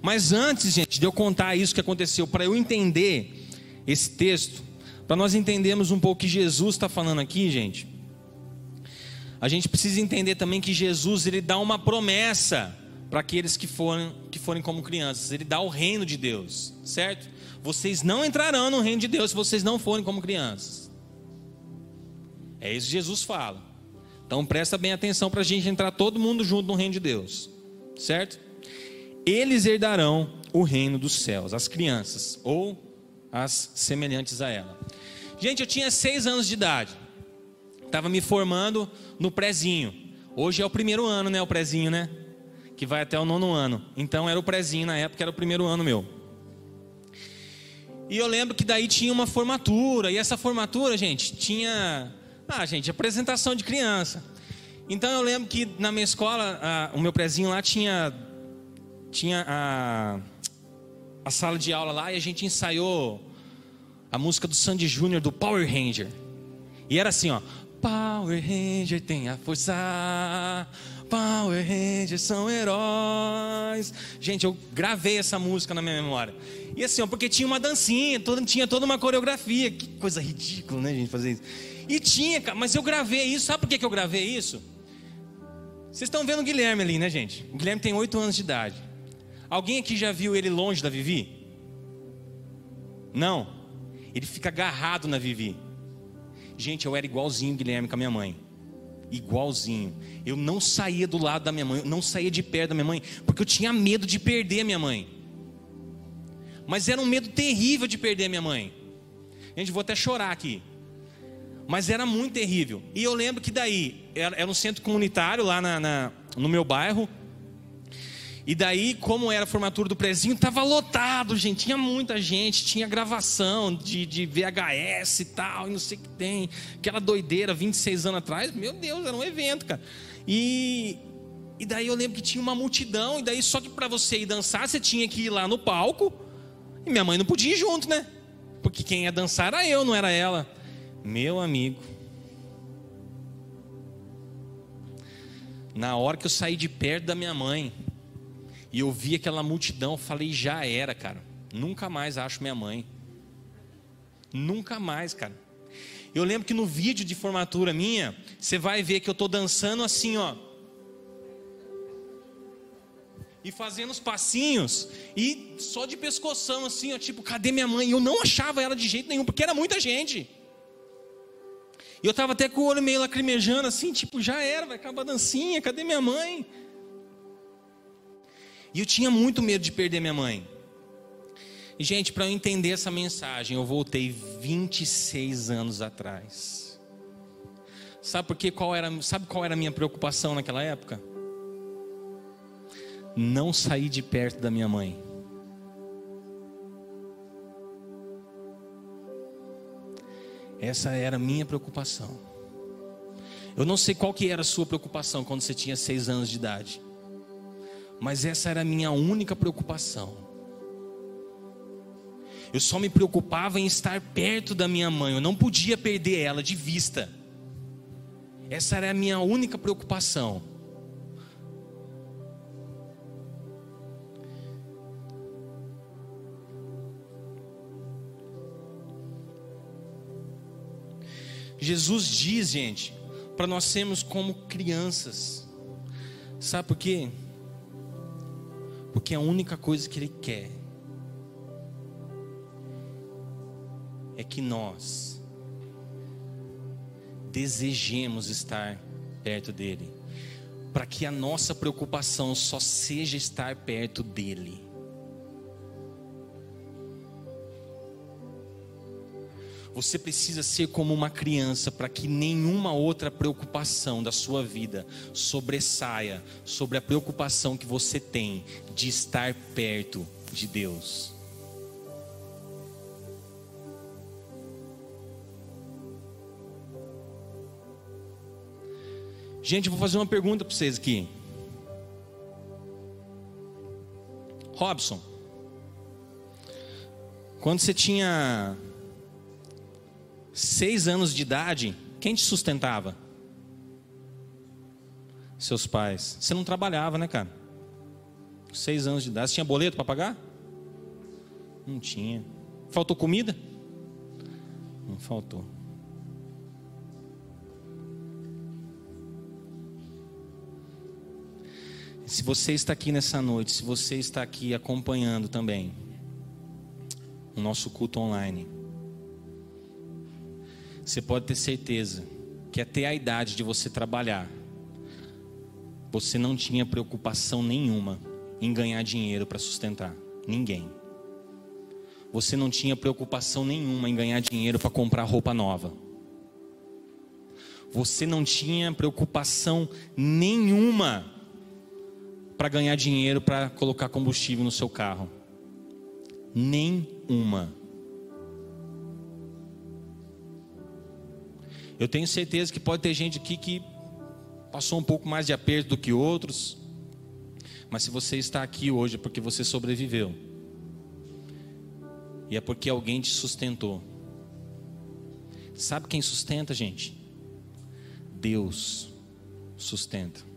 Mas antes, gente, de eu contar isso que aconteceu, para eu entender esse texto, para nós entendermos um pouco o que Jesus está falando aqui, gente, a gente precisa entender também que Jesus ele dá uma promessa para aqueles que forem, que forem como crianças. Ele dá o reino de Deus, certo? Vocês não entrarão no reino de Deus se vocês não forem como crianças. É isso que Jesus fala. Então presta bem atenção para a gente entrar todo mundo junto no reino de Deus, certo? Eles herdarão o reino dos céus, as crianças ou as semelhantes a ela. Gente, eu tinha seis anos de idade, estava me formando no prézinho. Hoje é o primeiro ano, né? O prézinho, né? Que vai até o nono ano. Então era o prézinho na época, era o primeiro ano meu. E eu lembro que daí tinha uma formatura, e essa formatura, gente, tinha. Ah, gente, apresentação de criança. Então eu lembro que na minha escola, a, o meu prézinho lá tinha. Tinha a, a sala de aula lá e a gente ensaiou a música do Sandy Júnior do Power Ranger. E era assim, ó. Power Ranger tem a força. Power Rangers são heróis. Gente, eu gravei essa música na minha memória. E assim, ó, porque tinha uma dancinha, toda, tinha toda uma coreografia. Que coisa ridícula, né, gente, fazer isso. E tinha, mas eu gravei isso. Sabe por que, que eu gravei isso? Vocês estão vendo o Guilherme ali, né, gente? O Guilherme tem oito anos de idade. Alguém aqui já viu ele longe da Vivi? Não. Ele fica agarrado na Vivi. Gente, eu era igualzinho o Guilherme com a minha mãe. Igualzinho. Eu não saía do lado da minha mãe, eu não saía de perto da minha mãe, porque eu tinha medo de perder minha mãe. Mas era um medo terrível de perder minha mãe. Gente, vou até chorar aqui. Mas era muito terrível. E eu lembro que daí, era, era um centro comunitário lá na, na, no meu bairro. E daí, como era a formatura do prezinho, estava lotado, gente. Tinha muita gente, tinha gravação de, de VHS e tal, e não sei o que tem. Aquela doideira, 26 anos atrás. Meu Deus, era um evento, cara. E, e daí eu lembro que tinha uma multidão, e daí só que para você ir dançar, você tinha que ir lá no palco. E minha mãe não podia ir junto, né? Porque quem ia dançar era eu, não era ela. Meu amigo. Na hora que eu saí de perto da minha mãe, e eu vi aquela multidão, falei, já era, cara. Nunca mais acho minha mãe. Nunca mais, cara. Eu lembro que no vídeo de formatura minha, você vai ver que eu estou dançando assim, ó. E fazendo os passinhos, e só de pescoção, assim, ó, tipo, cadê minha mãe? Eu não achava ela de jeito nenhum, porque era muita gente. E eu estava até com o olho meio lacrimejando, assim, tipo, já era, vai acabar a dancinha, cadê minha mãe? E eu tinha muito medo de perder minha mãe. E, gente, para eu entender essa mensagem, eu voltei 26 anos atrás. Sabe por quê? Qual era, sabe qual era a minha preocupação naquela época? Não sair de perto da minha mãe. Essa era a minha preocupação. Eu não sei qual que era a sua preocupação quando você tinha seis anos de idade. Mas essa era a minha única preocupação. Eu só me preocupava em estar perto da minha mãe, eu não podia perder ela de vista. Essa era a minha única preocupação. Jesus diz, gente, para nós sermos como crianças. Sabe por quê? Porque a única coisa que Ele quer é que nós desejemos estar perto dEle, para que a nossa preocupação só seja estar perto dEle. Você precisa ser como uma criança para que nenhuma outra preocupação da sua vida sobressaia sobre a preocupação que você tem de estar perto de Deus. Gente, vou fazer uma pergunta para vocês aqui. Robson, quando você tinha seis anos de idade, quem te sustentava? Seus pais. Você não trabalhava, né, cara? Seis anos de idade. Você tinha boleto para pagar? Não tinha. Faltou comida? Não faltou. se você está aqui nessa noite, se você está aqui acompanhando também o nosso culto online, você pode ter certeza que até a idade de você trabalhar, você não tinha preocupação nenhuma em ganhar dinheiro para sustentar ninguém. Você não tinha preocupação nenhuma em ganhar dinheiro para comprar roupa nova. Você não tinha preocupação nenhuma para ganhar dinheiro para colocar combustível no seu carro. Nenhuma. Eu tenho certeza que pode ter gente aqui que passou um pouco mais de aperto do que outros, mas se você está aqui hoje é porque você sobreviveu. E é porque alguém te sustentou. Sabe quem sustenta, gente? Deus sustenta.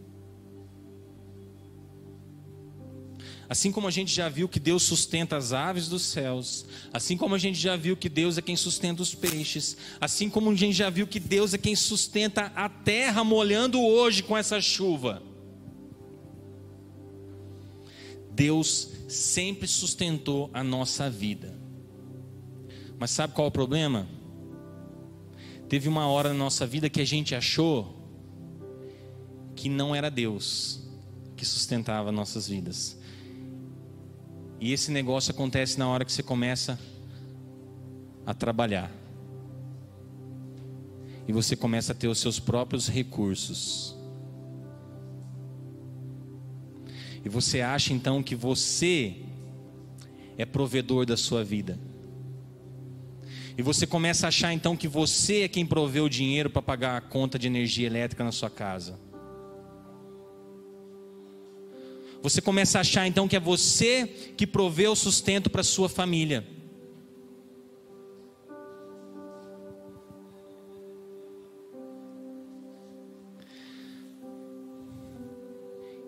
Assim como a gente já viu que Deus sustenta as aves dos céus, assim como a gente já viu que Deus é quem sustenta os peixes, assim como a gente já viu que Deus é quem sustenta a terra molhando hoje com essa chuva. Deus sempre sustentou a nossa vida. Mas sabe qual é o problema? Teve uma hora na nossa vida que a gente achou que não era Deus que sustentava nossas vidas. E esse negócio acontece na hora que você começa a trabalhar. E você começa a ter os seus próprios recursos. E você acha então que você é provedor da sua vida. E você começa a achar então que você é quem proveu o dinheiro para pagar a conta de energia elétrica na sua casa. Você começa a achar então que é você que proveu o sustento para sua família.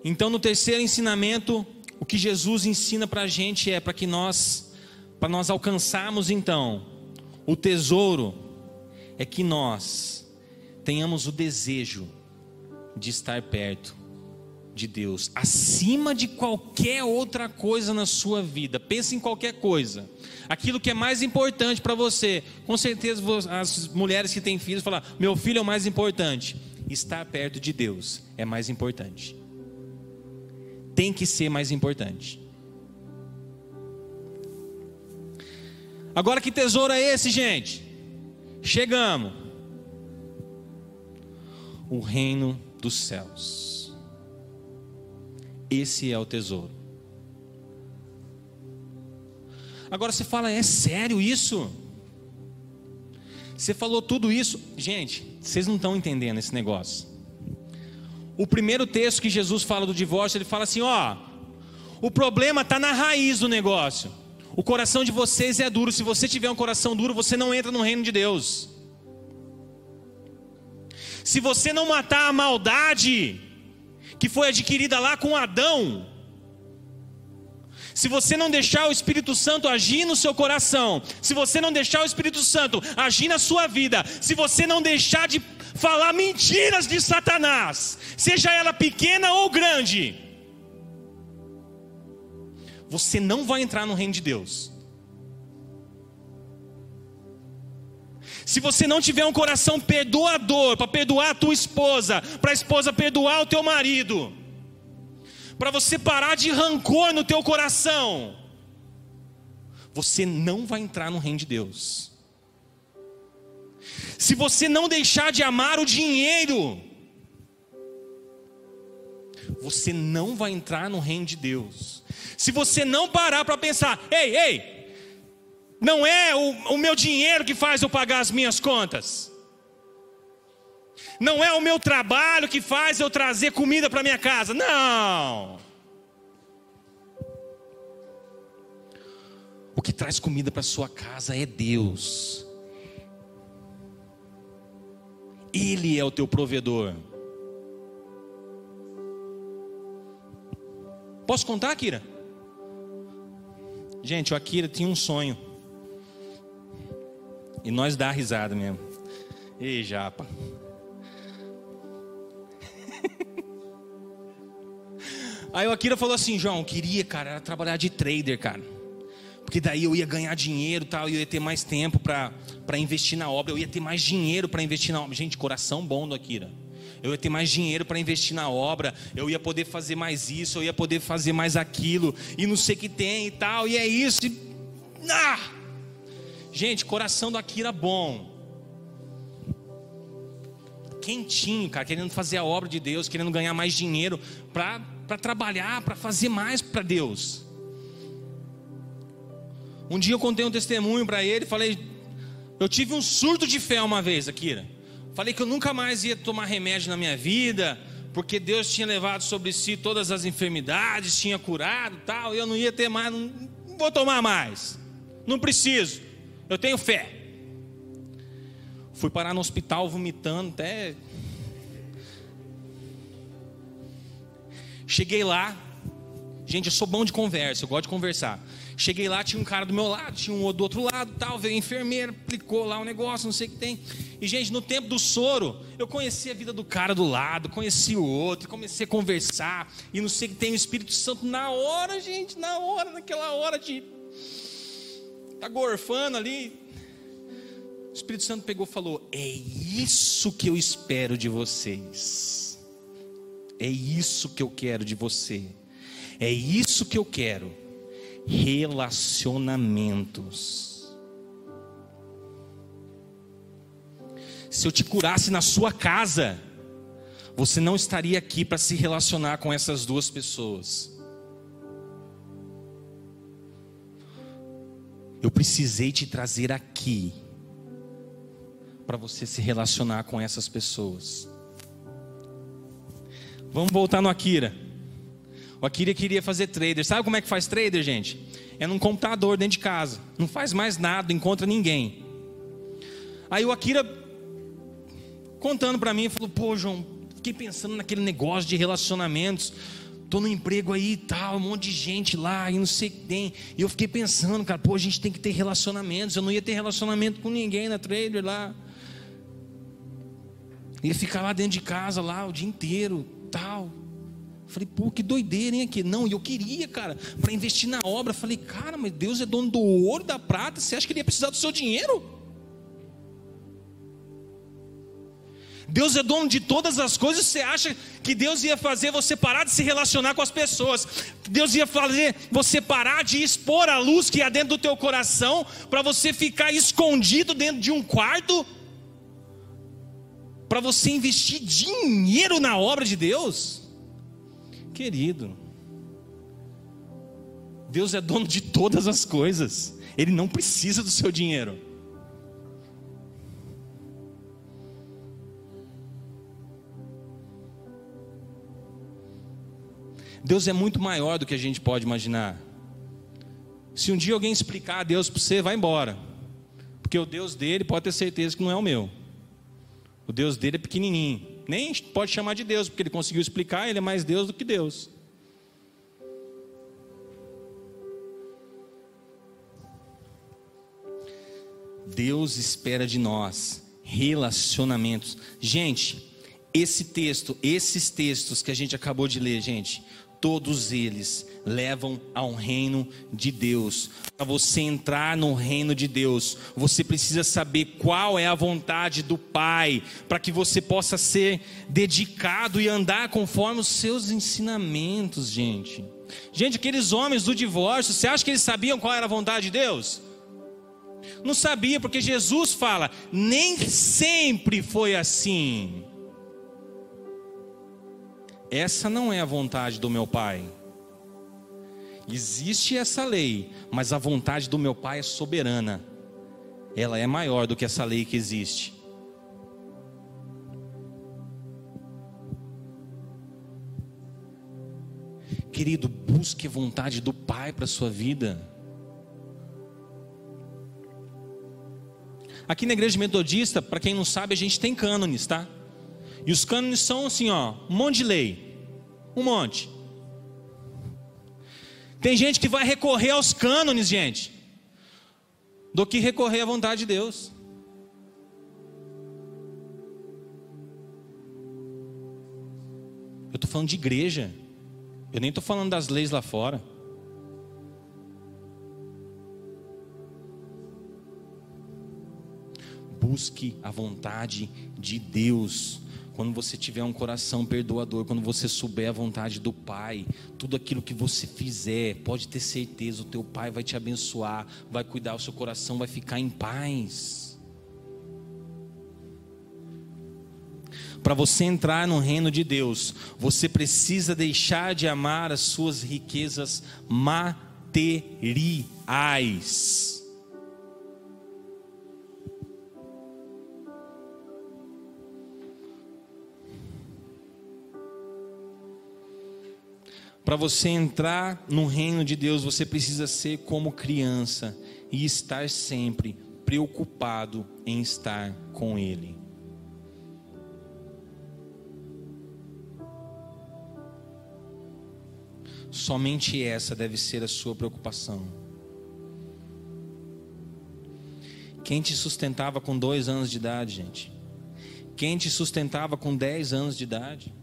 Então, no terceiro ensinamento, o que Jesus ensina para a gente é para que nós, para nós alcançarmos então o tesouro, é que nós tenhamos o desejo de estar perto de Deus, acima de qualquer outra coisa na sua vida. Pense em qualquer coisa. Aquilo que é mais importante para você. Com certeza as mulheres que têm filhos falam: "Meu filho é o mais importante". Estar perto de Deus é mais importante tem que ser mais importante. Agora que tesouro é esse, gente? Chegamos. O reino dos céus. Esse é o tesouro. Agora você fala, é sério isso? Você falou tudo isso. Gente, vocês não estão entendendo esse negócio o primeiro texto que Jesus fala do divórcio, ele fala assim: ó, o problema está na raiz do negócio. O coração de vocês é duro. Se você tiver um coração duro, você não entra no reino de Deus. Se você não matar a maldade que foi adquirida lá com Adão, se você não deixar o Espírito Santo agir no seu coração, se você não deixar o Espírito Santo agir na sua vida, se você não deixar de falar mentiras de Satanás, seja ela pequena ou grande, você não vai entrar no reino de Deus. Se você não tiver um coração perdoador para perdoar a tua esposa, para a esposa perdoar o teu marido, para você parar de rancor no teu coração, você não vai entrar no reino de Deus se você não deixar de amar o dinheiro, você não vai entrar no reino de Deus. Se você não parar para pensar, ei, ei, não é o, o meu dinheiro que faz eu pagar as minhas contas. Não é o meu trabalho que faz eu trazer comida para minha casa. Não. O que traz comida para sua casa é Deus. Ele é o teu provedor. Posso contar, Akira? Gente, o Akira tinha um sonho. E nós dá risada mesmo. Ei, japa. Aí o Akira falou assim: João, eu queria, cara, era trabalhar de trader, cara. Porque daí eu ia ganhar dinheiro tal, e eu ia ter mais tempo para investir na obra, eu ia ter mais dinheiro para investir na obra. Gente, coração bom do Akira. Eu ia ter mais dinheiro para investir na obra, eu ia poder fazer mais isso, eu ia poder fazer mais aquilo, e não sei o que tem e tal, e é isso. E... Ah! Gente, coração do Akira bom quentinho, cara, querendo fazer a obra de Deus, querendo ganhar mais dinheiro para trabalhar, para fazer mais para Deus. Um dia eu contei um testemunho para ele, falei, eu tive um surto de fé uma vez, Akira. Falei que eu nunca mais ia tomar remédio na minha vida, porque Deus tinha levado sobre si todas as enfermidades, tinha curado, tal, e eu não ia ter mais, não vou tomar mais. Não preciso. Eu tenho fé. Fui parar no hospital vomitando até. Cheguei lá. Gente, eu sou bom de conversa, eu gosto de conversar. Cheguei lá, tinha um cara do meu lado, tinha um do outro lado, tal, veio a enfermeira, aplicou lá um negócio, não sei o que tem. E gente, no tempo do soro, eu conheci a vida do cara do lado, conheci o outro, comecei a conversar, e não sei o que tem o Espírito Santo na hora, gente, na hora, naquela hora de tá gorfando ali, o Espírito Santo pegou e falou: É isso que eu espero de vocês. É isso que eu quero de você. É isso que eu quero. Relacionamentos. Se eu te curasse na sua casa, você não estaria aqui para se relacionar com essas duas pessoas. Eu precisei te trazer aqui para você se relacionar com essas pessoas. Vamos voltar no Akira. O Akira queria fazer trader. Sabe como é que faz trader, gente? É num computador dentro de casa. Não faz mais nada, encontra ninguém. Aí o Akira contando para mim, falou: "Pô, João, fiquei pensando naquele negócio de relacionamentos. Tô no emprego aí e tal, um monte de gente lá e não sei o que tem. E eu fiquei pensando, cara, pô, a gente tem que ter relacionamentos. Eu não ia ter relacionamento com ninguém na trader lá. Ia ficar lá dentro de casa, lá o dia inteiro, tal. Falei, pô, que doideira, hein, aqui. Não, e eu queria, cara, para investir na obra. Falei, cara, mas Deus é dono do ouro da prata. Você acha que ele ia precisar do seu dinheiro? Deus é dono de todas as coisas. Você acha que Deus ia fazer você parar de se relacionar com as pessoas? Deus ia fazer você parar de expor a luz que há dentro do teu coração para você ficar escondido dentro de um quarto? para você investir dinheiro na obra de Deus? Querido, Deus é dono de todas as coisas, Ele não precisa do seu dinheiro. Deus é muito maior do que a gente pode imaginar. Se um dia alguém explicar a Deus para você, vai embora. Porque o Deus dele pode ter certeza que não é o meu. O Deus dele é pequenininho. Nem pode chamar de Deus, porque ele conseguiu explicar, ele é mais Deus do que Deus. Deus espera de nós relacionamentos. Gente, esse texto, esses textos que a gente acabou de ler, gente, todos eles levam ao reino de Deus. Para você entrar no reino de Deus, você precisa saber qual é a vontade do Pai, para que você possa ser dedicado e andar conforme os seus ensinamentos, gente. Gente, aqueles homens do divórcio, você acha que eles sabiam qual era a vontade de Deus? Não sabia, porque Jesus fala: nem sempre foi assim. Essa não é a vontade do meu Pai. Existe essa lei, mas a vontade do meu Pai é soberana. Ela é maior do que essa lei que existe. Querido, busque a vontade do Pai para a sua vida. Aqui na igreja metodista, para quem não sabe, a gente tem cânones, tá? E os cânones são assim, ó, um monte de lei. Um monte. Tem gente que vai recorrer aos cânones, gente, do que recorrer à vontade de Deus. Eu estou falando de igreja. Eu nem estou falando das leis lá fora. Busque a vontade de Deus. Quando você tiver um coração perdoador, quando você souber a vontade do Pai, tudo aquilo que você fizer, pode ter certeza, o teu Pai vai te abençoar, vai cuidar, o seu coração vai ficar em paz. Para você entrar no reino de Deus, você precisa deixar de amar as suas riquezas materiais. Para você entrar no reino de Deus, você precisa ser como criança e estar sempre preocupado em estar com Ele. Somente essa deve ser a sua preocupação. Quem te sustentava com dois anos de idade, gente? Quem te sustentava com dez anos de idade?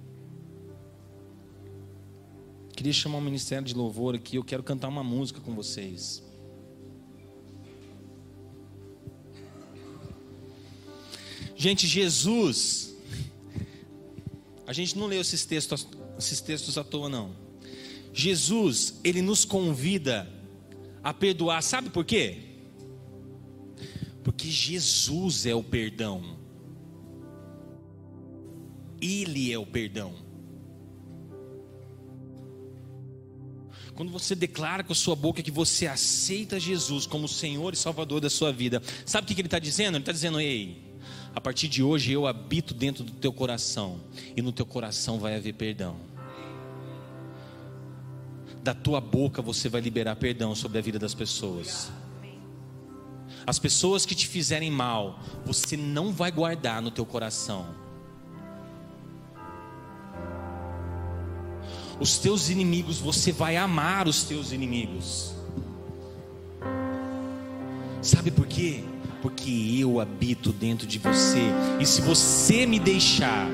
Queria chamar o ministério de louvor aqui. Eu quero cantar uma música com vocês. Gente, Jesus. A gente não leu esses textos, esses textos à toa, não. Jesus, ele nos convida a perdoar. Sabe por quê? Porque Jesus é o perdão. Ele é o perdão. Quando você declara com a sua boca que você aceita Jesus como Senhor e Salvador da sua vida, sabe o que ele está dizendo? Ele está dizendo: Ei, a partir de hoje eu habito dentro do teu coração, e no teu coração vai haver perdão. Da tua boca você vai liberar perdão sobre a vida das pessoas. As pessoas que te fizerem mal, você não vai guardar no teu coração os teus inimigos, você vai amar os teus inimigos. Sabe por quê? Porque eu habito dentro de você, e se você me deixar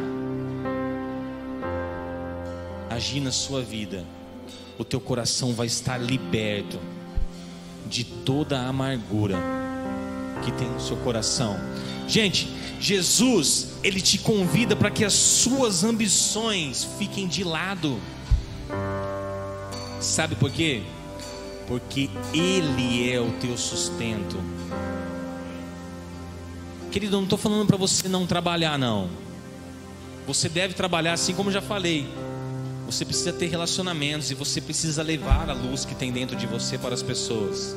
agir na sua vida, o teu coração vai estar liberto de toda a amargura que tem no seu coração. Gente, Jesus, ele te convida para que as suas ambições fiquem de lado. Sabe por quê? Porque Ele é o teu sustento. Querido, não estou falando para você não trabalhar, não. Você deve trabalhar assim como já falei. Você precisa ter relacionamentos e você precisa levar a luz que tem dentro de você para as pessoas.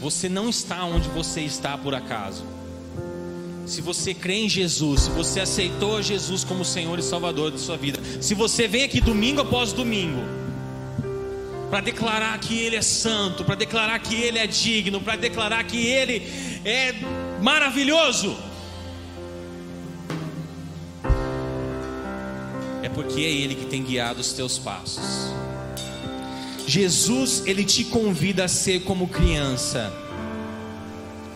Você não está onde você está por acaso se você crê em Jesus, se você aceitou Jesus como Senhor e Salvador da sua vida, se você vem aqui domingo após domingo, para declarar que Ele é santo, para declarar que Ele é digno, para declarar que Ele é maravilhoso, é porque é Ele que tem guiado os teus passos. Jesus, Ele te convida a ser como criança,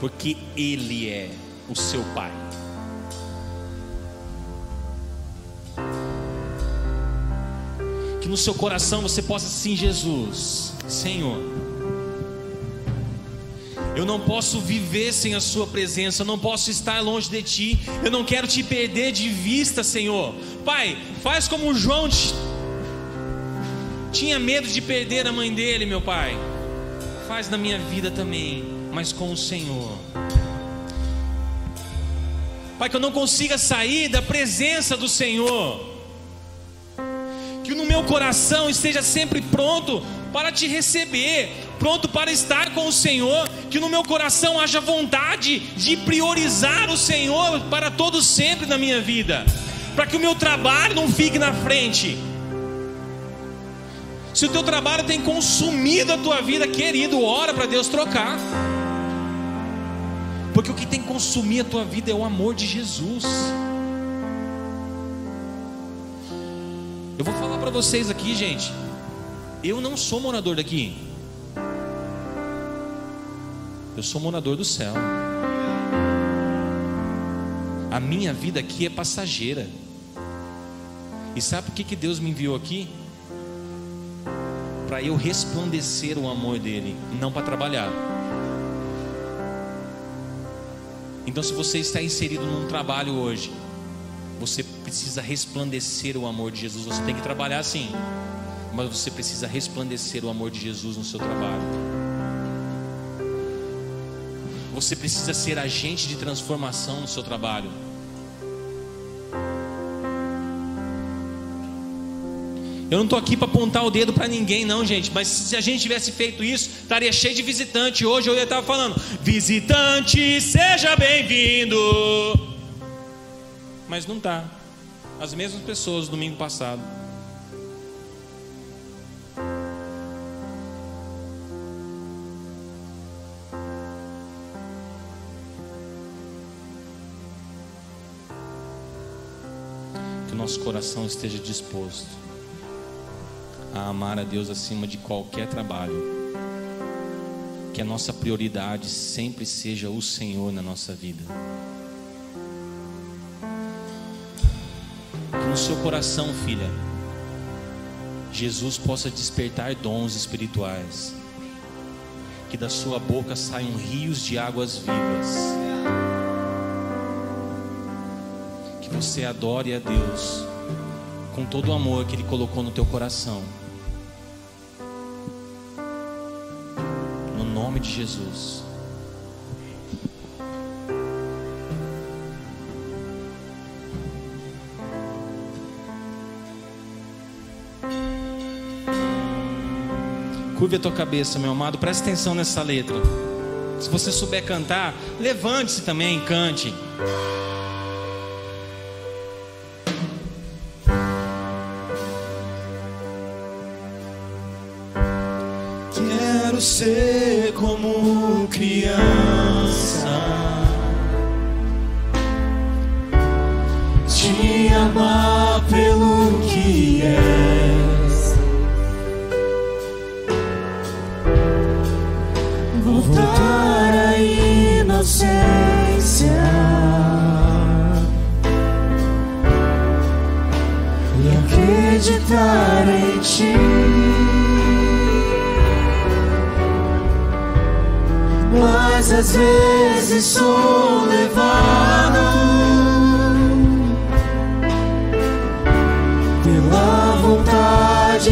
porque Ele é o seu Pai. Que no seu coração você possa sim, Jesus, Senhor. Eu não posso viver sem a Sua presença, eu não posso estar longe de Ti, eu não quero te perder de vista, Senhor. Pai, faz como João tinha medo de perder a mãe dele, meu Pai. Faz na minha vida também, mas com o Senhor. Pai, que eu não consiga sair da presença do Senhor. Que no meu coração esteja sempre pronto para te receber, pronto para estar com o Senhor. Que no meu coração haja vontade de priorizar o Senhor para todo sempre na minha vida. Para que o meu trabalho não fique na frente. Se o teu trabalho tem consumido a tua vida, querido, ora para Deus trocar. Porque o que tem que consumir a tua vida é o amor de Jesus. Eu vou falar para vocês aqui, gente. Eu não sou morador daqui. Eu sou morador do céu. A minha vida aqui é passageira. E sabe por que, que Deus me enviou aqui? Para eu resplandecer o amor dele, não para trabalhar. Então, se você está inserido num trabalho hoje, você precisa resplandecer o amor de Jesus. Você tem que trabalhar sim, mas você precisa resplandecer o amor de Jesus no seu trabalho. Você precisa ser agente de transformação no seu trabalho. Eu não estou aqui para apontar o dedo para ninguém, não, gente. Mas se a gente tivesse feito isso, estaria cheio de visitante. Hoje eu ia estar falando: visitante, seja bem-vindo. Mas não está. As mesmas pessoas domingo passado. Que o nosso coração esteja disposto a amar a Deus acima de qualquer trabalho. Que a nossa prioridade sempre seja o Senhor na nossa vida. Que no seu coração, filha, Jesus possa despertar dons espirituais. Que da sua boca saiam rios de águas vivas. Que você adore a Deus com todo o amor que Ele colocou no teu coração. De Jesus. Curve a tua cabeça, meu amado, presta atenção nessa letra. Se você souber cantar, levante-se também, cante.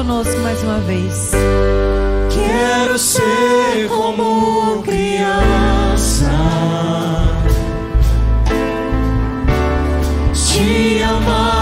conosco mais uma vez. Quero ser como criança, te amar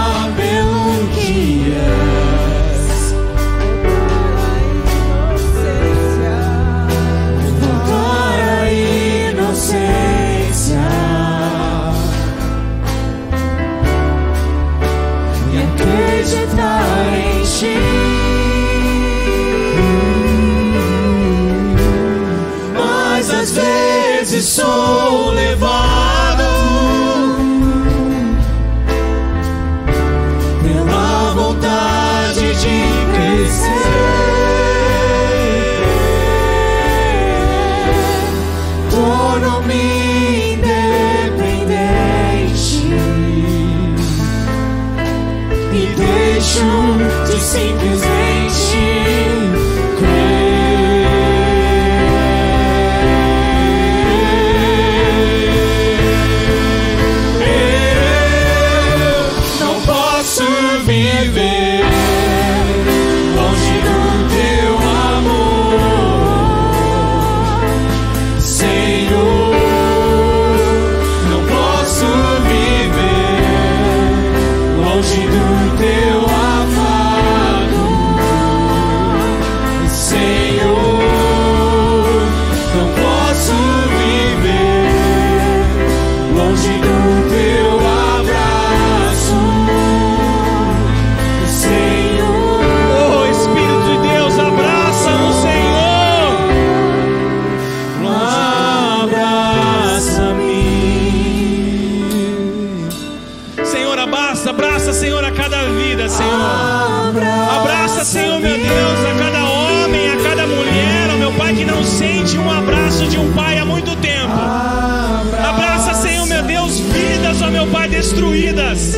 Pai, destruídas.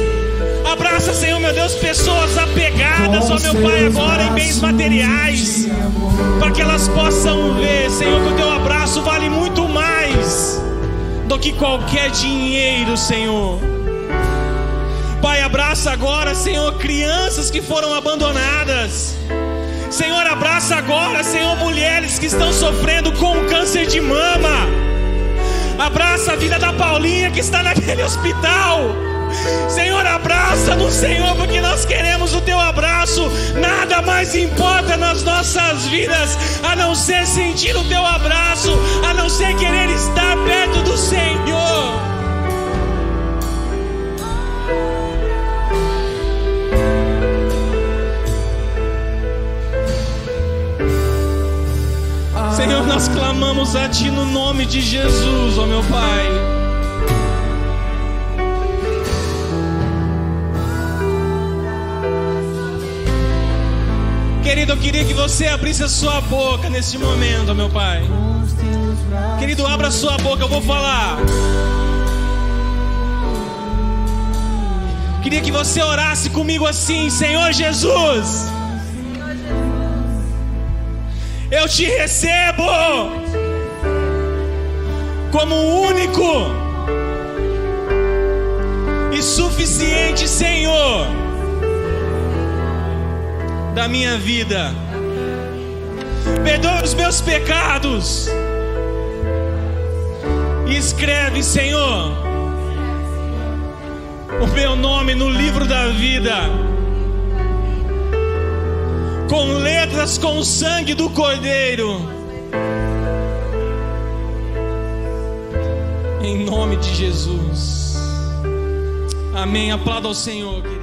Abraça, Senhor, meu Deus, pessoas apegadas, ó meu Pai, agora em bens materiais. Para que elas possam ver, Senhor, que o teu abraço vale muito mais do que qualquer dinheiro, Senhor. Pai, abraça agora, Senhor, crianças que foram abandonadas. Senhor, abraça agora, Senhor, mulheres que estão sofrendo com câncer de mama. Abraça a vida da Paulinha que está naquele hospital. Senhor, abraça no Senhor, porque nós queremos o teu abraço. Nada mais importa nas nossas vidas a não ser sentir o teu abraço, a não ser querer estar perto do Senhor. Senhor, nós clamamos a Ti no nome de Jesus, ó meu Pai. Querido, eu queria que você abrisse a sua boca nesse momento, meu Pai. Querido, abra a sua boca, eu vou falar. Queria que você orasse comigo assim, Senhor Jesus. Eu te recebo como único e suficiente Senhor da minha vida. Perdoa os meus pecados. E escreve, Senhor, o meu nome no livro da vida com letras com o sangue do Cordeiro. Em nome de Jesus. Amém. Aplauda ao Senhor. querido.